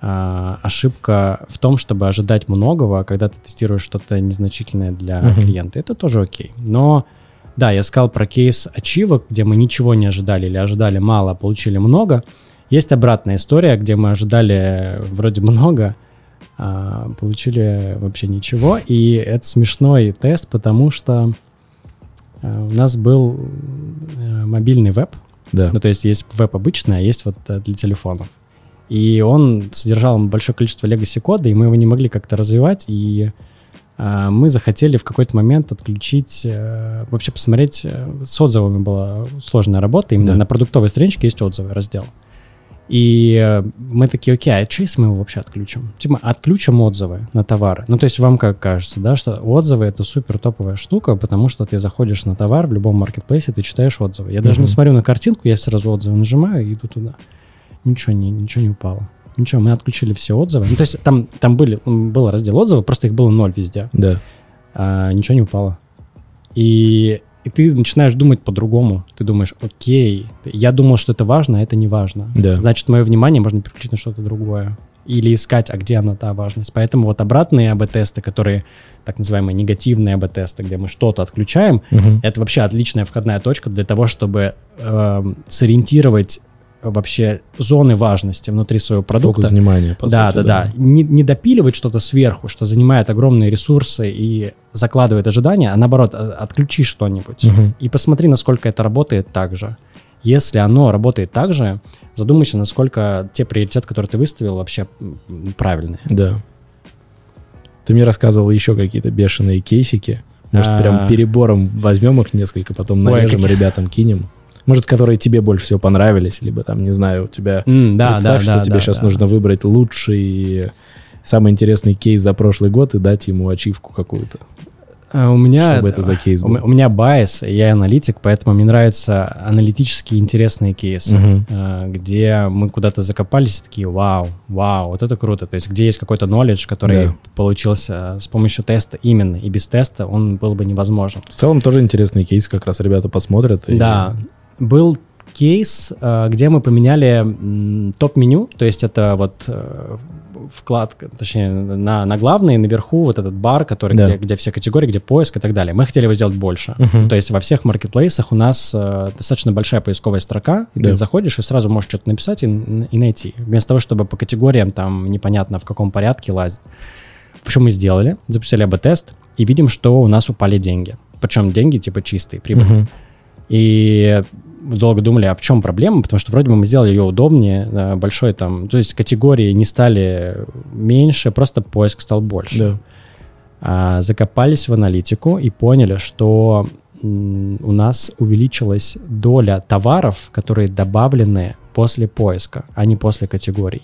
ошибка в том, чтобы ожидать многого, когда ты тестируешь что-то незначительное для Мгм. клиента. Это тоже окей. Но да, я сказал про кейс ачивок, где мы ничего не ожидали или ожидали мало, а получили много. Есть обратная история, где мы ожидали вроде много, а получили вообще ничего. И это смешной тест, потому что э, у нас был э, мобильный веб, Да. ну, то есть есть веб обычный, а есть вот э, для телефонов. И он содержал большое количество legacy кода, и мы его не могли как-то развивать, и а, мы захотели в какой-то момент отключить, э, вообще посмотреть, э, с отзывами была сложная работа, именно Да. на продуктовой страничке есть отзывы, раздел. И э, мы такие, окей, а что если мы его вообще отключим? Типа, отключим отзывы на товары. Ну, то есть вам как кажется, да, что отзывы — это супер топовая штука, потому что ты заходишь на товар в любом маркетплейсе, ты читаешь отзывы. Я даже не смотрю на картинку, я сразу отзывы нажимаю и иду туда. Ничего не, ничего не упало. Ничего, мы отключили все отзывы. Ну, то есть там, там были, был раздел отзывов, просто их было ноль везде. Да. а ничего не упало. И, и ты начинаешь думать по-другому. Ты думаешь, окей, я думал, что это важно, а это не важно. Да. Значит, мое внимание можно переключить на что-то другое. Или искать, а где она та важность. Поэтому вот обратные АБ-тесты, которые так называемые негативные АБ-тесты, где мы что-то отключаем, Мгм. это вообще отличная входная точка для того, чтобы эм, сориентировать вообще зоны важности внутри своего продукта. Фокус внимания, по да, сути, да, да, Не, не допиливать что-то сверху, что занимает огромные ресурсы и закладывает ожидания, а наоборот, а- отключи что-нибудь. Мгм. И посмотри, насколько это работает так же. Если оно работает так же, задумайся, насколько те приоритеты, которые ты выставил, вообще правильные. Да. Ты мне рассказывал еще какие-то бешеные кейсики. Может, А. прям перебором возьмем их несколько, потом Ой, нарежем, какие- ребятам кинем. Может, которые тебе больше всего понравились, либо там, не знаю, у тебя... М, да, Представь, да, что да, тебе да, сейчас да. нужно выбрать лучший, самый интересный кейс за прошлый год и дать ему ачивку какую-то. А, У меня, Что бы это за кейс у, был? у меня bias, я аналитик, поэтому мне нравятся аналитические интересные кейсы, а, где мы куда-то закопались и такие, вау, вау, вот это круто. То есть где есть какой-то knowledge, который Да. получился с помощью теста именно, и без теста он был бы невозможен. В целом тоже интересный кейс, как раз ребята посмотрят. и- Да, был кейс, э, где мы поменяли топ-меню, то есть это вот э, вкладка, точнее, на, на главный, наверху вот этот бар, который, Да. где, где все категории, где поиск и так далее. Мы хотели его сделать больше. Мгм. То есть во всех маркетплейсах у нас э, достаточно большая поисковая строка, и Да. ты заходишь и сразу можешь что-то написать и, и найти. Вместо того, чтобы по категориям там непонятно в каком порядке лазить. Почему мы сделали? Запустили АБ-тест и видим, что у нас упали деньги. Причем деньги типа чистые, прибыль. Мгм. И долго думали, а в чем проблема, потому что вроде бы мы сделали ее удобнее, э, большой там, то есть категории не стали меньше, просто поиск стал больше. Да. А, закопались в аналитику и поняли, что у нас увеличилась доля товаров, которые добавлены после поиска, а не после категорий.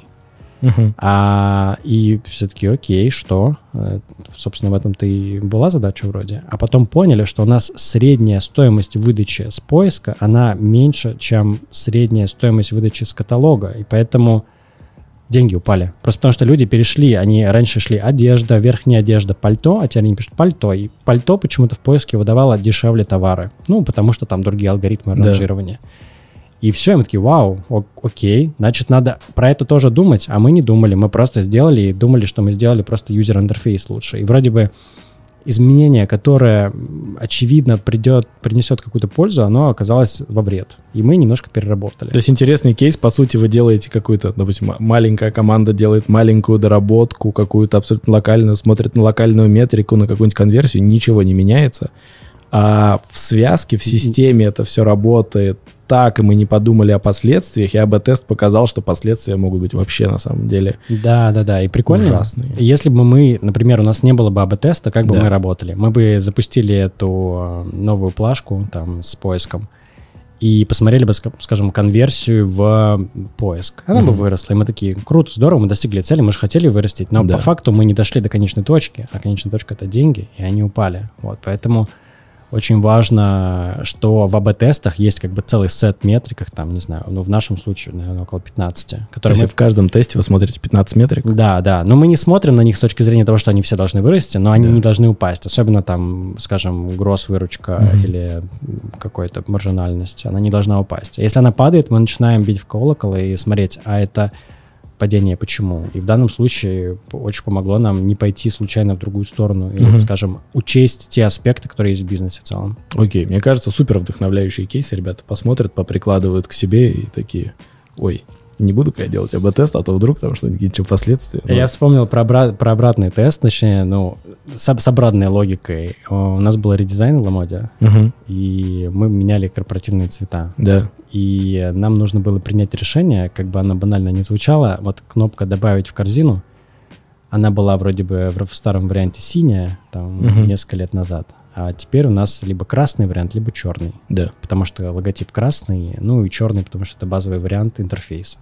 Uh-huh. А, и все-таки, окей, что? Э, собственно, в этом-то и была задача вроде. А потом поняли, что у нас средняя стоимость выдачи с поиска, она меньше, чем средняя стоимость выдачи с каталога. И поэтому деньги упали. Просто потому что люди перешли, они раньше шли одежда, верхняя одежда, пальто, а теперь они пишут пальто. И пальто почему-то в поиске выдавало дешевле товары. Ну, потому что там другие алгоритмы ранжирования. Да. И все, и мы такие, вау, окей, значит, надо про это тоже думать, а мы не думали, мы просто сделали и думали, что мы сделали просто юзер-интерфейс лучше. И вроде бы изменение, которое, очевидно, придет, принесет какую-то пользу, оно оказалось во вред. И мы немножко переработали. То есть интересный кейс, по сути, вы делаете какую-то, допустим, маленькая команда делает маленькую доработку, какую-то абсолютно локальную, смотрит на локальную метрику, на какую-нибудь конверсию, ничего не меняется. А в связке, в системе это все работает так, и мы не подумали о последствиях, и АБ-тест показал, что последствия могут быть вообще на самом деле Да, да, да, и прикольно. Ужасные. Если бы мы, например, у нас не было бы АБ-теста, как бы да. мы работали? Мы бы запустили эту э, новую плашку там с поиском, и посмотрели бы, скажем, конверсию в поиск. Она mm-hmm. бы выросла, и мы такие, круто, здорово, мы достигли цели, мы же хотели вырастить, но да. по факту мы не дошли до конечной точки, а конечная точка — это деньги, и они упали. Вот, поэтому очень важно, что в АБ-тестах есть как бы целый сет метриках, там, не знаю, ну, в нашем случае, наверное, около 15. Которые То есть мы... в каждом тесте вы смотрите 15 метрик? Да, да. Но мы не смотрим на них с точки зрения того, что они все должны вырасти, но они да. не должны упасть. Особенно там, скажем, гросс-выручка угу. или какой-то маржинальность. Она не должна упасть. Если она падает, мы начинаем бить в колокол и смотреть, а это падение, почему. И в данном случае очень помогло нам не пойти случайно в другую сторону или, угу. скажем, учесть те аспекты, которые есть в бизнесе в целом. Окей, мне кажется, супер вдохновляющие кейсы. Ребята посмотрят, поприкладывают к себе и такие, ой, не буду-ка я делать АБ-тест, а то вдруг там что-нибудь последствия. Но... Я вспомнил про, обра- про обратный тест, точнее, ну, с, с обратной логикой. У нас был редизайн в Ламоде, угу. и мы меняли корпоративные цвета. Да. И нам нужно было принять решение, как бы оно банально не звучало, вот кнопка «Добавить в корзину», она была вроде бы в старом варианте синяя, там, угу. несколько лет назад. А теперь у нас либо красный вариант, либо черный. Да. Потому что логотип красный, ну и черный, потому что это базовый вариант интерфейса.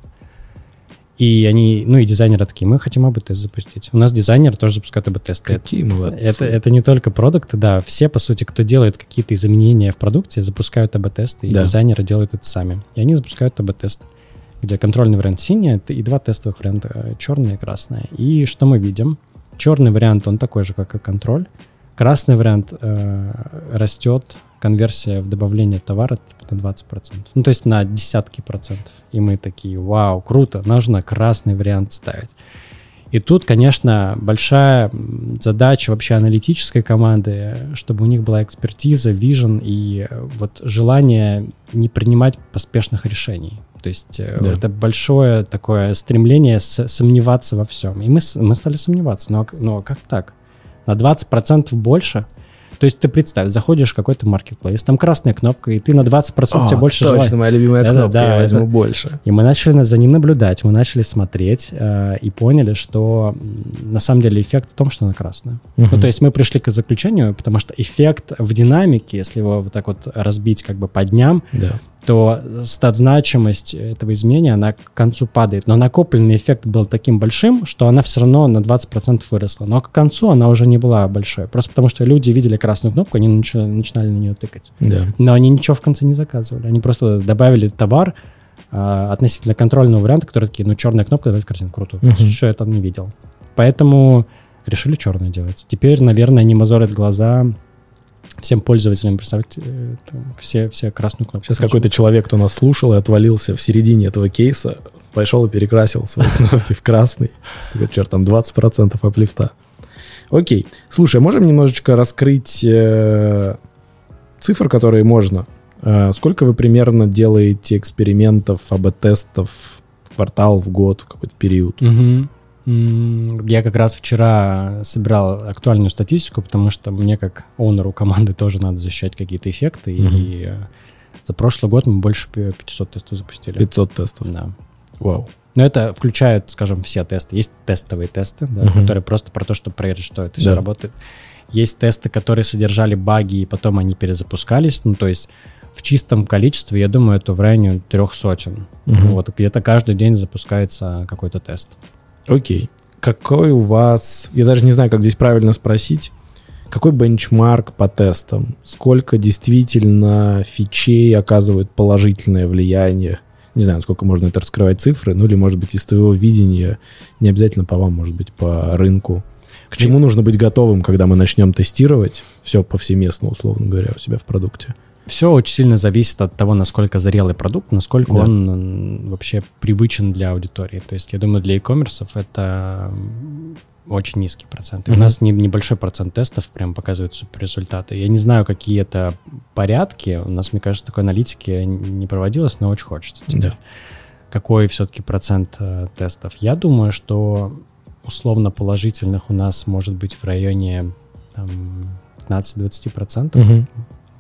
И они, ну и дизайнеры такие, мы хотим АБ-тест запустить. У нас дизайнеры тоже запускают АБ-тесты. Какие молодцы. Это, это не только продукты, да, все, по сути, кто делает какие-то изменения в продукте, запускают АБ-тесты, и да. дизайнеры делают это сами. И они запускают АБ-тест, где контрольный вариант синий, и два тестовых варианта, э, черное и красное. И что мы видим? Черный вариант, он такой же, как и контроль. Красный вариант э, растет конверсия в добавление товара типа, на 20%. Ну, то есть на десятки процентов. И мы такие, вау, круто, нужно красный вариант ставить. И тут, конечно, большая задача вообще аналитической команды, чтобы у них была экспертиза, вижен и э, вот желание не принимать поспешных решений. То есть э, да. это большое такое стремление сомневаться во всем. И мы, мы стали сомневаться. Но, но как так? на 20% больше. То есть ты представь, заходишь в какой-то маркетплейс, там красная кнопка, и ты на 20% тебе больше Точно, желаешь. моя любимая да, кнопка, да, я возьму это... больше. И мы начали за ним наблюдать, мы начали смотреть э, и поняли, что на самом деле эффект в том, что она красная. Uh-huh. Ну, то есть мы пришли к заключению, потому что эффект в динамике, если его вот так вот разбить как бы по дням, да то стат-значимость этого изменения, она к концу падает. Но накопленный эффект был таким большим, что она все равно на 20% выросла. Но к концу она уже не была большой. Просто потому что люди видели красную кнопку, они начинали, начинали на нее тыкать. Да. Но они ничего в конце не заказывали. Они просто добавили товар а, относительно контрольного варианта, который такие, ну, черная кнопка, давайте картину, круто. Uh-huh. Что я там не видел. Поэтому решили черное делать. Теперь, наверное, они мозолят глаза всем пользователям представить э, там, все, все красную кнопку. Сейчас какой-то человек, кто нас слушал и отвалился в середине этого кейса, пошел и перекрасил свои кнопки в красный. Такой, черт, там 20% аплифта. Окей. Слушай, можем немножечко раскрыть э, цифр, которые можно? Э, сколько вы примерно делаете экспериментов, АБ-тестов в квартал, в год, в какой-то период? Угу. Я как раз вчера собирал актуальную статистику, потому что мне как оунеру команды тоже надо защищать какие-то эффекты. Mm-hmm. И э, за прошлый год мы больше 500 тестов запустили. 500 тестов? Да. Вау. Но это включает, скажем, все тесты. Есть тестовые тесты, да, Мгм. которые просто про то, чтобы проверить, что это все Да. работает. Есть тесты, которые содержали баги, и потом они перезапускались. Ну, то есть в чистом количестве, я думаю, это в районе трех сотен. Мгм. Вот, где-то каждый день запускается какой-то тест. Окей. Какой у вас, я даже не знаю, как здесь правильно спросить, какой бенчмарк по тестам? Сколько действительно фичей оказывают положительное влияние? Не знаю, сколько можно это раскрывать цифры, ну или, может быть, из твоего видения, не обязательно по вам, может быть, по рынку. К чему нужно быть готовым, когда мы начнем тестировать все повсеместно, условно говоря, у себя в продукте? Все очень сильно зависит от того, насколько зрелый продукт, насколько Да. он вообще привычен для аудитории. То есть я думаю, для e-commerce это очень низкий процент. И У Мгм. нас не- небольшой процент тестов прям показывает супер результаты. Я не знаю, какие это порядки. У нас, мне кажется, такой аналитики не проводилось, но очень хочется теперь. Да. Какой все-таки процент э, тестов? Я думаю, что условно положительных у нас может быть в районе там, 15-20 процентов, Мгм.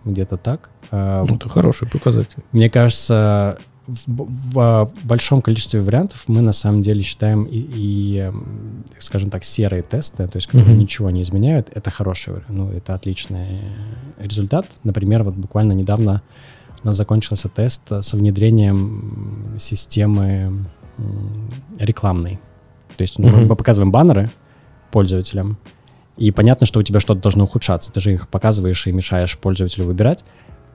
Где-то так. Э, Ну, Это хороший показатель. мне кажется, в, в, а, большом количестве вариантов мы на самом деле считаем и, и, м, скажем так, серые тесты, то есть которые Мгм. ничего не изменяют, это хороший, ну, это отличный результат. Например, вот буквально недавно у нас закончился тест со внедрением системы рекламной. То есть ну, Мгм. мы показываем баннеры пользователям, и понятно, что у тебя что-то должно ухудшаться. Ты же их показываешь и мешаешь пользователю выбирать.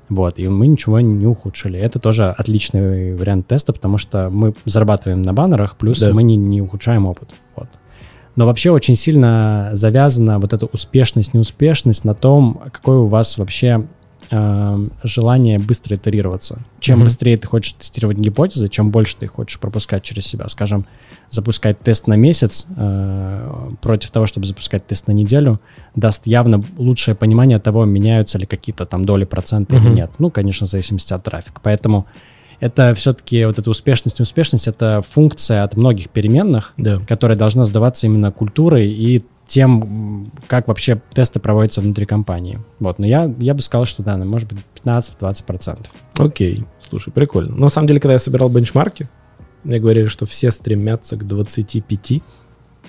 Вот, и мы ничего не ухудшили. Это тоже отличный вариант теста, потому что мы зарабатываем на баннерах, плюс Да. мы не, не ухудшаем опыт. Вот. Но вообще очень сильно завязана вот эта успешность, неуспешность на том, какое у вас вообще э, желание быстро итерироваться. Чем Мгм. быстрее ты хочешь тестировать гипотезы, чем больше ты их хочешь пропускать через себя. Скажем, запускать тест на месяц э, против того, чтобы запускать тест на неделю, даст явно лучшее понимание того, меняются ли какие-то там доли процента или Мгм. нет. Ну, конечно, в зависимости от трафика. Поэтому это все-таки вот эта успешность, неуспешность — это функция от многих переменных, Да. которая должна сдаваться именно культурой и тем, как вообще тесты проводятся внутри компании. Вот, но я, я бы сказал, что да, ну, может быть 15-20%. Окей, слушай, прикольно. Но на самом деле, когда я собирал бенчмарки, мне говорили, что все стремятся к 25.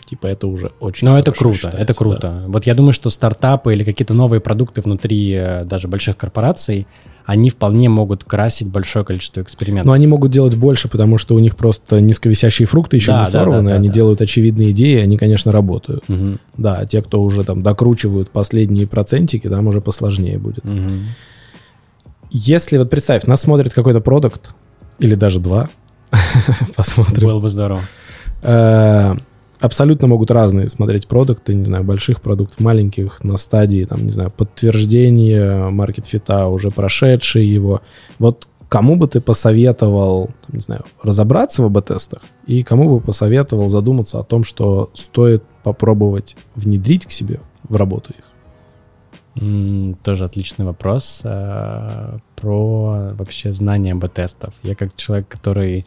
Типа это уже очень Но это круто, считается, это круто. Вот я думаю, что стартапы или какие-то новые продукты внутри э, даже больших корпораций, они вполне могут красить большое количество экспериментов. Но они могут делать больше, потому что у них просто низковисящие фрукты еще Да, не да, сорваны, да, да, они да. делают очевидные идеи, они, конечно, работают. Мгм, Да, а те, кто уже там докручивают последние процентики, там уже посложнее будет. мгм. Если вот представь, нас смотрит какой-то продукт, или даже два, посмотрим. Было бы здорово. Э, Абсолютно могут разные смотреть продукты, не знаю, больших продуктов, маленьких, на стадии, там, не знаю, подтверждения маркет-фита, уже прошедшие его. Вот кому бы ты посоветовал, не знаю, разобраться в АБ-тестах и кому бы посоветовал задуматься о том, что стоит попробовать внедрить к себе в работу их? М, Тоже отличный вопрос э, про вообще знание АБ-тестов. Я как человек, который,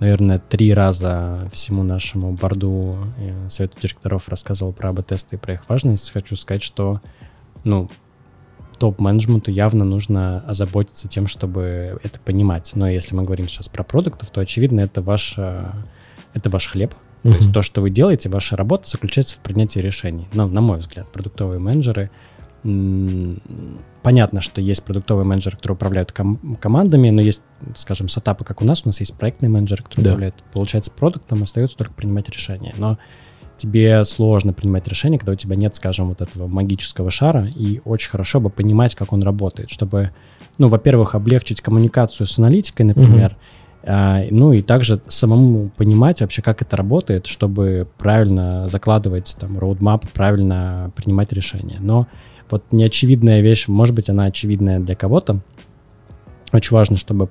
наверное, три раза всему нашему борду э, совету директоров рассказывал про АБ-тесты и про их важность, хочу сказать, что ну, топ-менеджменту явно нужно озаботиться тем, чтобы это понимать. Но если мы говорим сейчас про продуктов, то, очевидно, это ваш, э, это ваш хлеб. То есть то, что вы делаете, ваша работа заключается в принятии решений. Ну, на мой взгляд, продуктовые менеджеры Понятно, что есть продуктовые менеджеры, которые управляют ком- командами, но есть, скажем, сетапы, как у нас, у нас есть проектные менеджеры, которые Да. управляют. Получается, продуктом остается только принимать решения. Но тебе сложно принимать решения, когда у тебя нет, скажем, вот этого магического шара, и очень хорошо бы понимать, как он работает, чтобы, ну, во-первых, облегчить коммуникацию с аналитикой, например, а, ну и также самому понимать вообще, как это работает, чтобы правильно закладывать там роудмап, правильно принимать решения. Но вот неочевидная вещь, может быть, она очевидная для кого-то. Очень важно, чтобы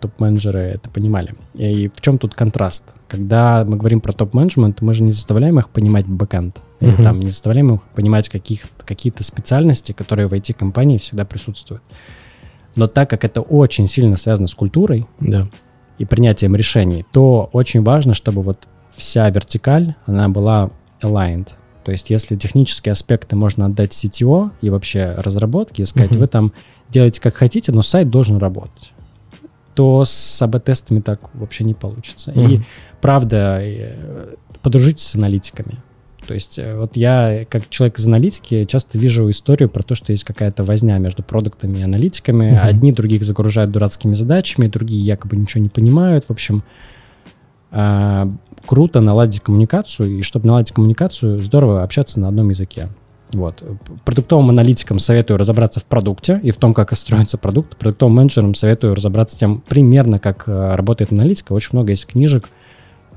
топ-менеджеры это понимали. И в чем тут контраст? Когда мы говорим про топ-менеджмент, мы же не заставляем их понимать бэкэнд. Или Мгм. там не заставляем их понимать каких, какие-то специальности, которые в IT-компании всегда присутствуют. Но так как это очень сильно связано с культурой, Да. и принятием решений, то очень важно, чтобы вот вся вертикаль, она была aligned. То есть если технические аспекты можно отдать CTO и вообще разработке, и сказать, вы там делаете как хотите, но сайт должен работать. то с АБ-тестами так вообще не получится. Mm-hmm. И правда, э, подружитесь с аналитиками. То есть э, вот я, как человек из аналитики, часто вижу историю про то, что есть какая-то возня между продуктами и аналитиками. Uh-huh. Одни других загружают дурацкими задачами, другие якобы ничего не понимают. В общем, э, круто наладить коммуникацию, и чтобы наладить коммуникацию, здорово общаться на одном языке. Вот. Продуктовым аналитикам советую разобраться в продукте и в том, как строится продукт. Продуктовым менеджерам советую разобраться с тем, примерно как э, работает аналитика. Очень много есть книжек,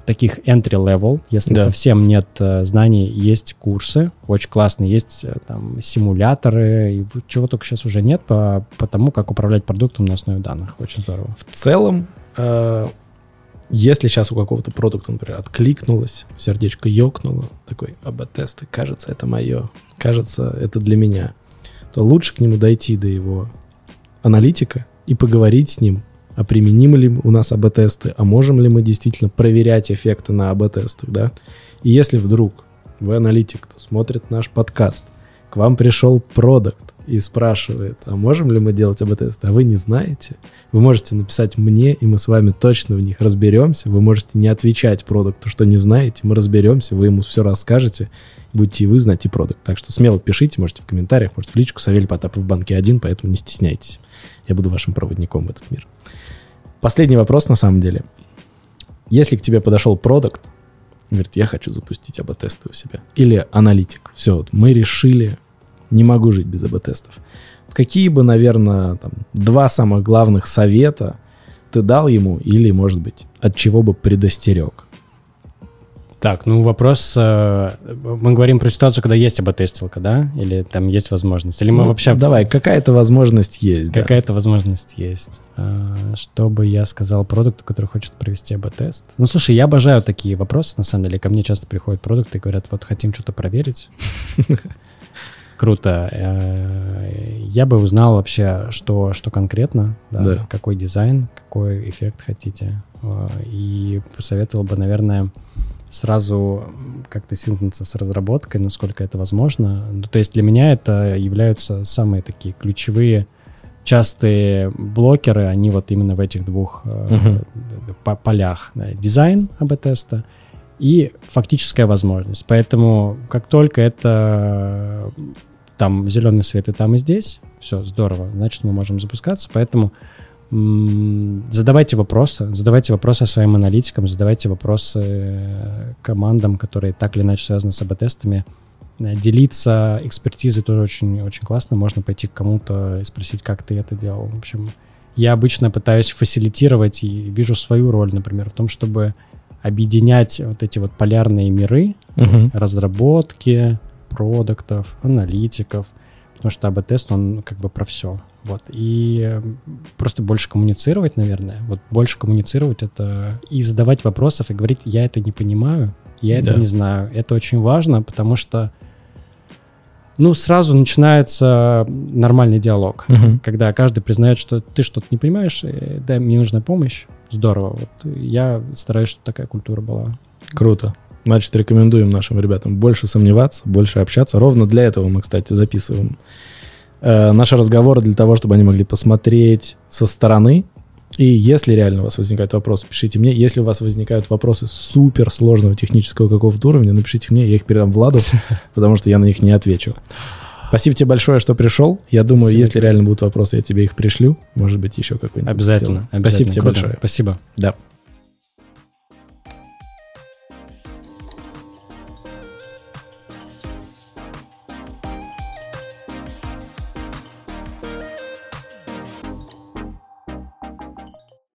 таких entry-level, если да. совсем нет э, знаний, есть курсы, очень классные, есть э, там симуляторы, и чего только сейчас уже нет по, по тому, как управлять продуктом на основе данных. Очень здорово. В целом, э, если сейчас у какого-то продукта, например, откликнулось, сердечко ёкнуло, такой, АБ-тесты, кажется, это мое, кажется, это для меня, то лучше к нему дойти до его аналитика и поговорить с ним, а применимы ли у нас АБ-тесты, а можем ли мы действительно проверять эффекты на АБ-тестах, да? И если вдруг вы аналитик, кто смотрит наш подкаст, к вам пришел продукт и спрашивает, а можем ли мы делать АБ-тесты, а вы не знаете, вы можете написать мне, и мы с вами точно в них разберемся. Вы можете не отвечать продукту, что не знаете, мы разберемся, вы ему все расскажете, будете и вы знать и продукт. Так что смело пишите, можете в комментариях, может в личку Савелий Потапов в банке один, поэтому не стесняйтесь. Я буду вашим проводником в этот мир. Последний вопрос на самом деле. Если к тебе подошел продукт, говорит, я хочу запустить АБ-тесты у себя. Или аналитик. Все, вот мы решили, не могу жить без АБ-тестов. Какие бы, наверное, там, два самых главных совета ты дал ему или, может быть, от чего бы предостерег? Так, ну вопрос, э, мы говорим про ситуацию, когда есть АБ-тестилка, да? Или там есть возможность? Или мы ну, вообще... Давай, какая-то возможность есть. Какая-то да. возможность есть. Э, что бы я сказал продукту, который хочет провести АБ-тест? Ну, слушай, я обожаю такие вопросы, на самом деле. Ко мне часто приходят продукты и говорят, вот хотим что-то проверить. Круто. Э, я бы узнал вообще, что, что конкретно, да, да. какой дизайн, какой эффект хотите. И посоветовал бы, наверное, сразу как-то синкнуться с разработкой, насколько это возможно. Ну, то есть для меня это являются самые такие ключевые частые блокеры, они вот именно в этих двух uh-huh. э, полях. Да, дизайн АБ-теста и фактическая возможность. Поэтому как только это там зеленый свет и там и здесь, все, здорово, значит, мы можем запускаться. Поэтому задавайте вопросы, задавайте вопросы своим аналитикам, задавайте вопросы э, командам, которые так или иначе связаны с АБ-тестами. Э, делиться экспертизой тоже очень, очень классно. Можно пойти к кому-то и спросить, как ты это делал. В общем, я обычно пытаюсь фасилитировать и вижу свою роль, например, в том, чтобы объединять вот эти вот полярные миры uh-huh. разработки, продуктов, аналитиков, потому что АБ-тест, он как бы про все. Вот. И просто больше коммуницировать, наверное. Вот больше коммуницировать это и задавать вопросов и говорить, я это не понимаю, я это да. не знаю. Это очень важно, потому что ну, сразу начинается нормальный диалог, угу. когда каждый признает, что ты что-то не понимаешь, э, да, мне нужна помощь. Здорово. Вот я стараюсь, чтобы такая культура была. Круто. Значит, рекомендуем нашим ребятам больше сомневаться, больше общаться. Ровно для этого мы, кстати, записываем э, наши разговоры для того, чтобы они могли посмотреть со стороны. И если реально у вас возникают вопросы, пишите мне. Если у вас возникают вопросы супер сложного технического какого-то уровня, напишите мне, я их передам Владу, потому что я на них не отвечу. Спасибо тебе большое, что пришел. Я думаю, Спасибо. если реально будут вопросы, я тебе их пришлю. Может быть, еще какой-нибудь. Обязательно, обязательно. Спасибо тебе Круто. большое. Спасибо. Да.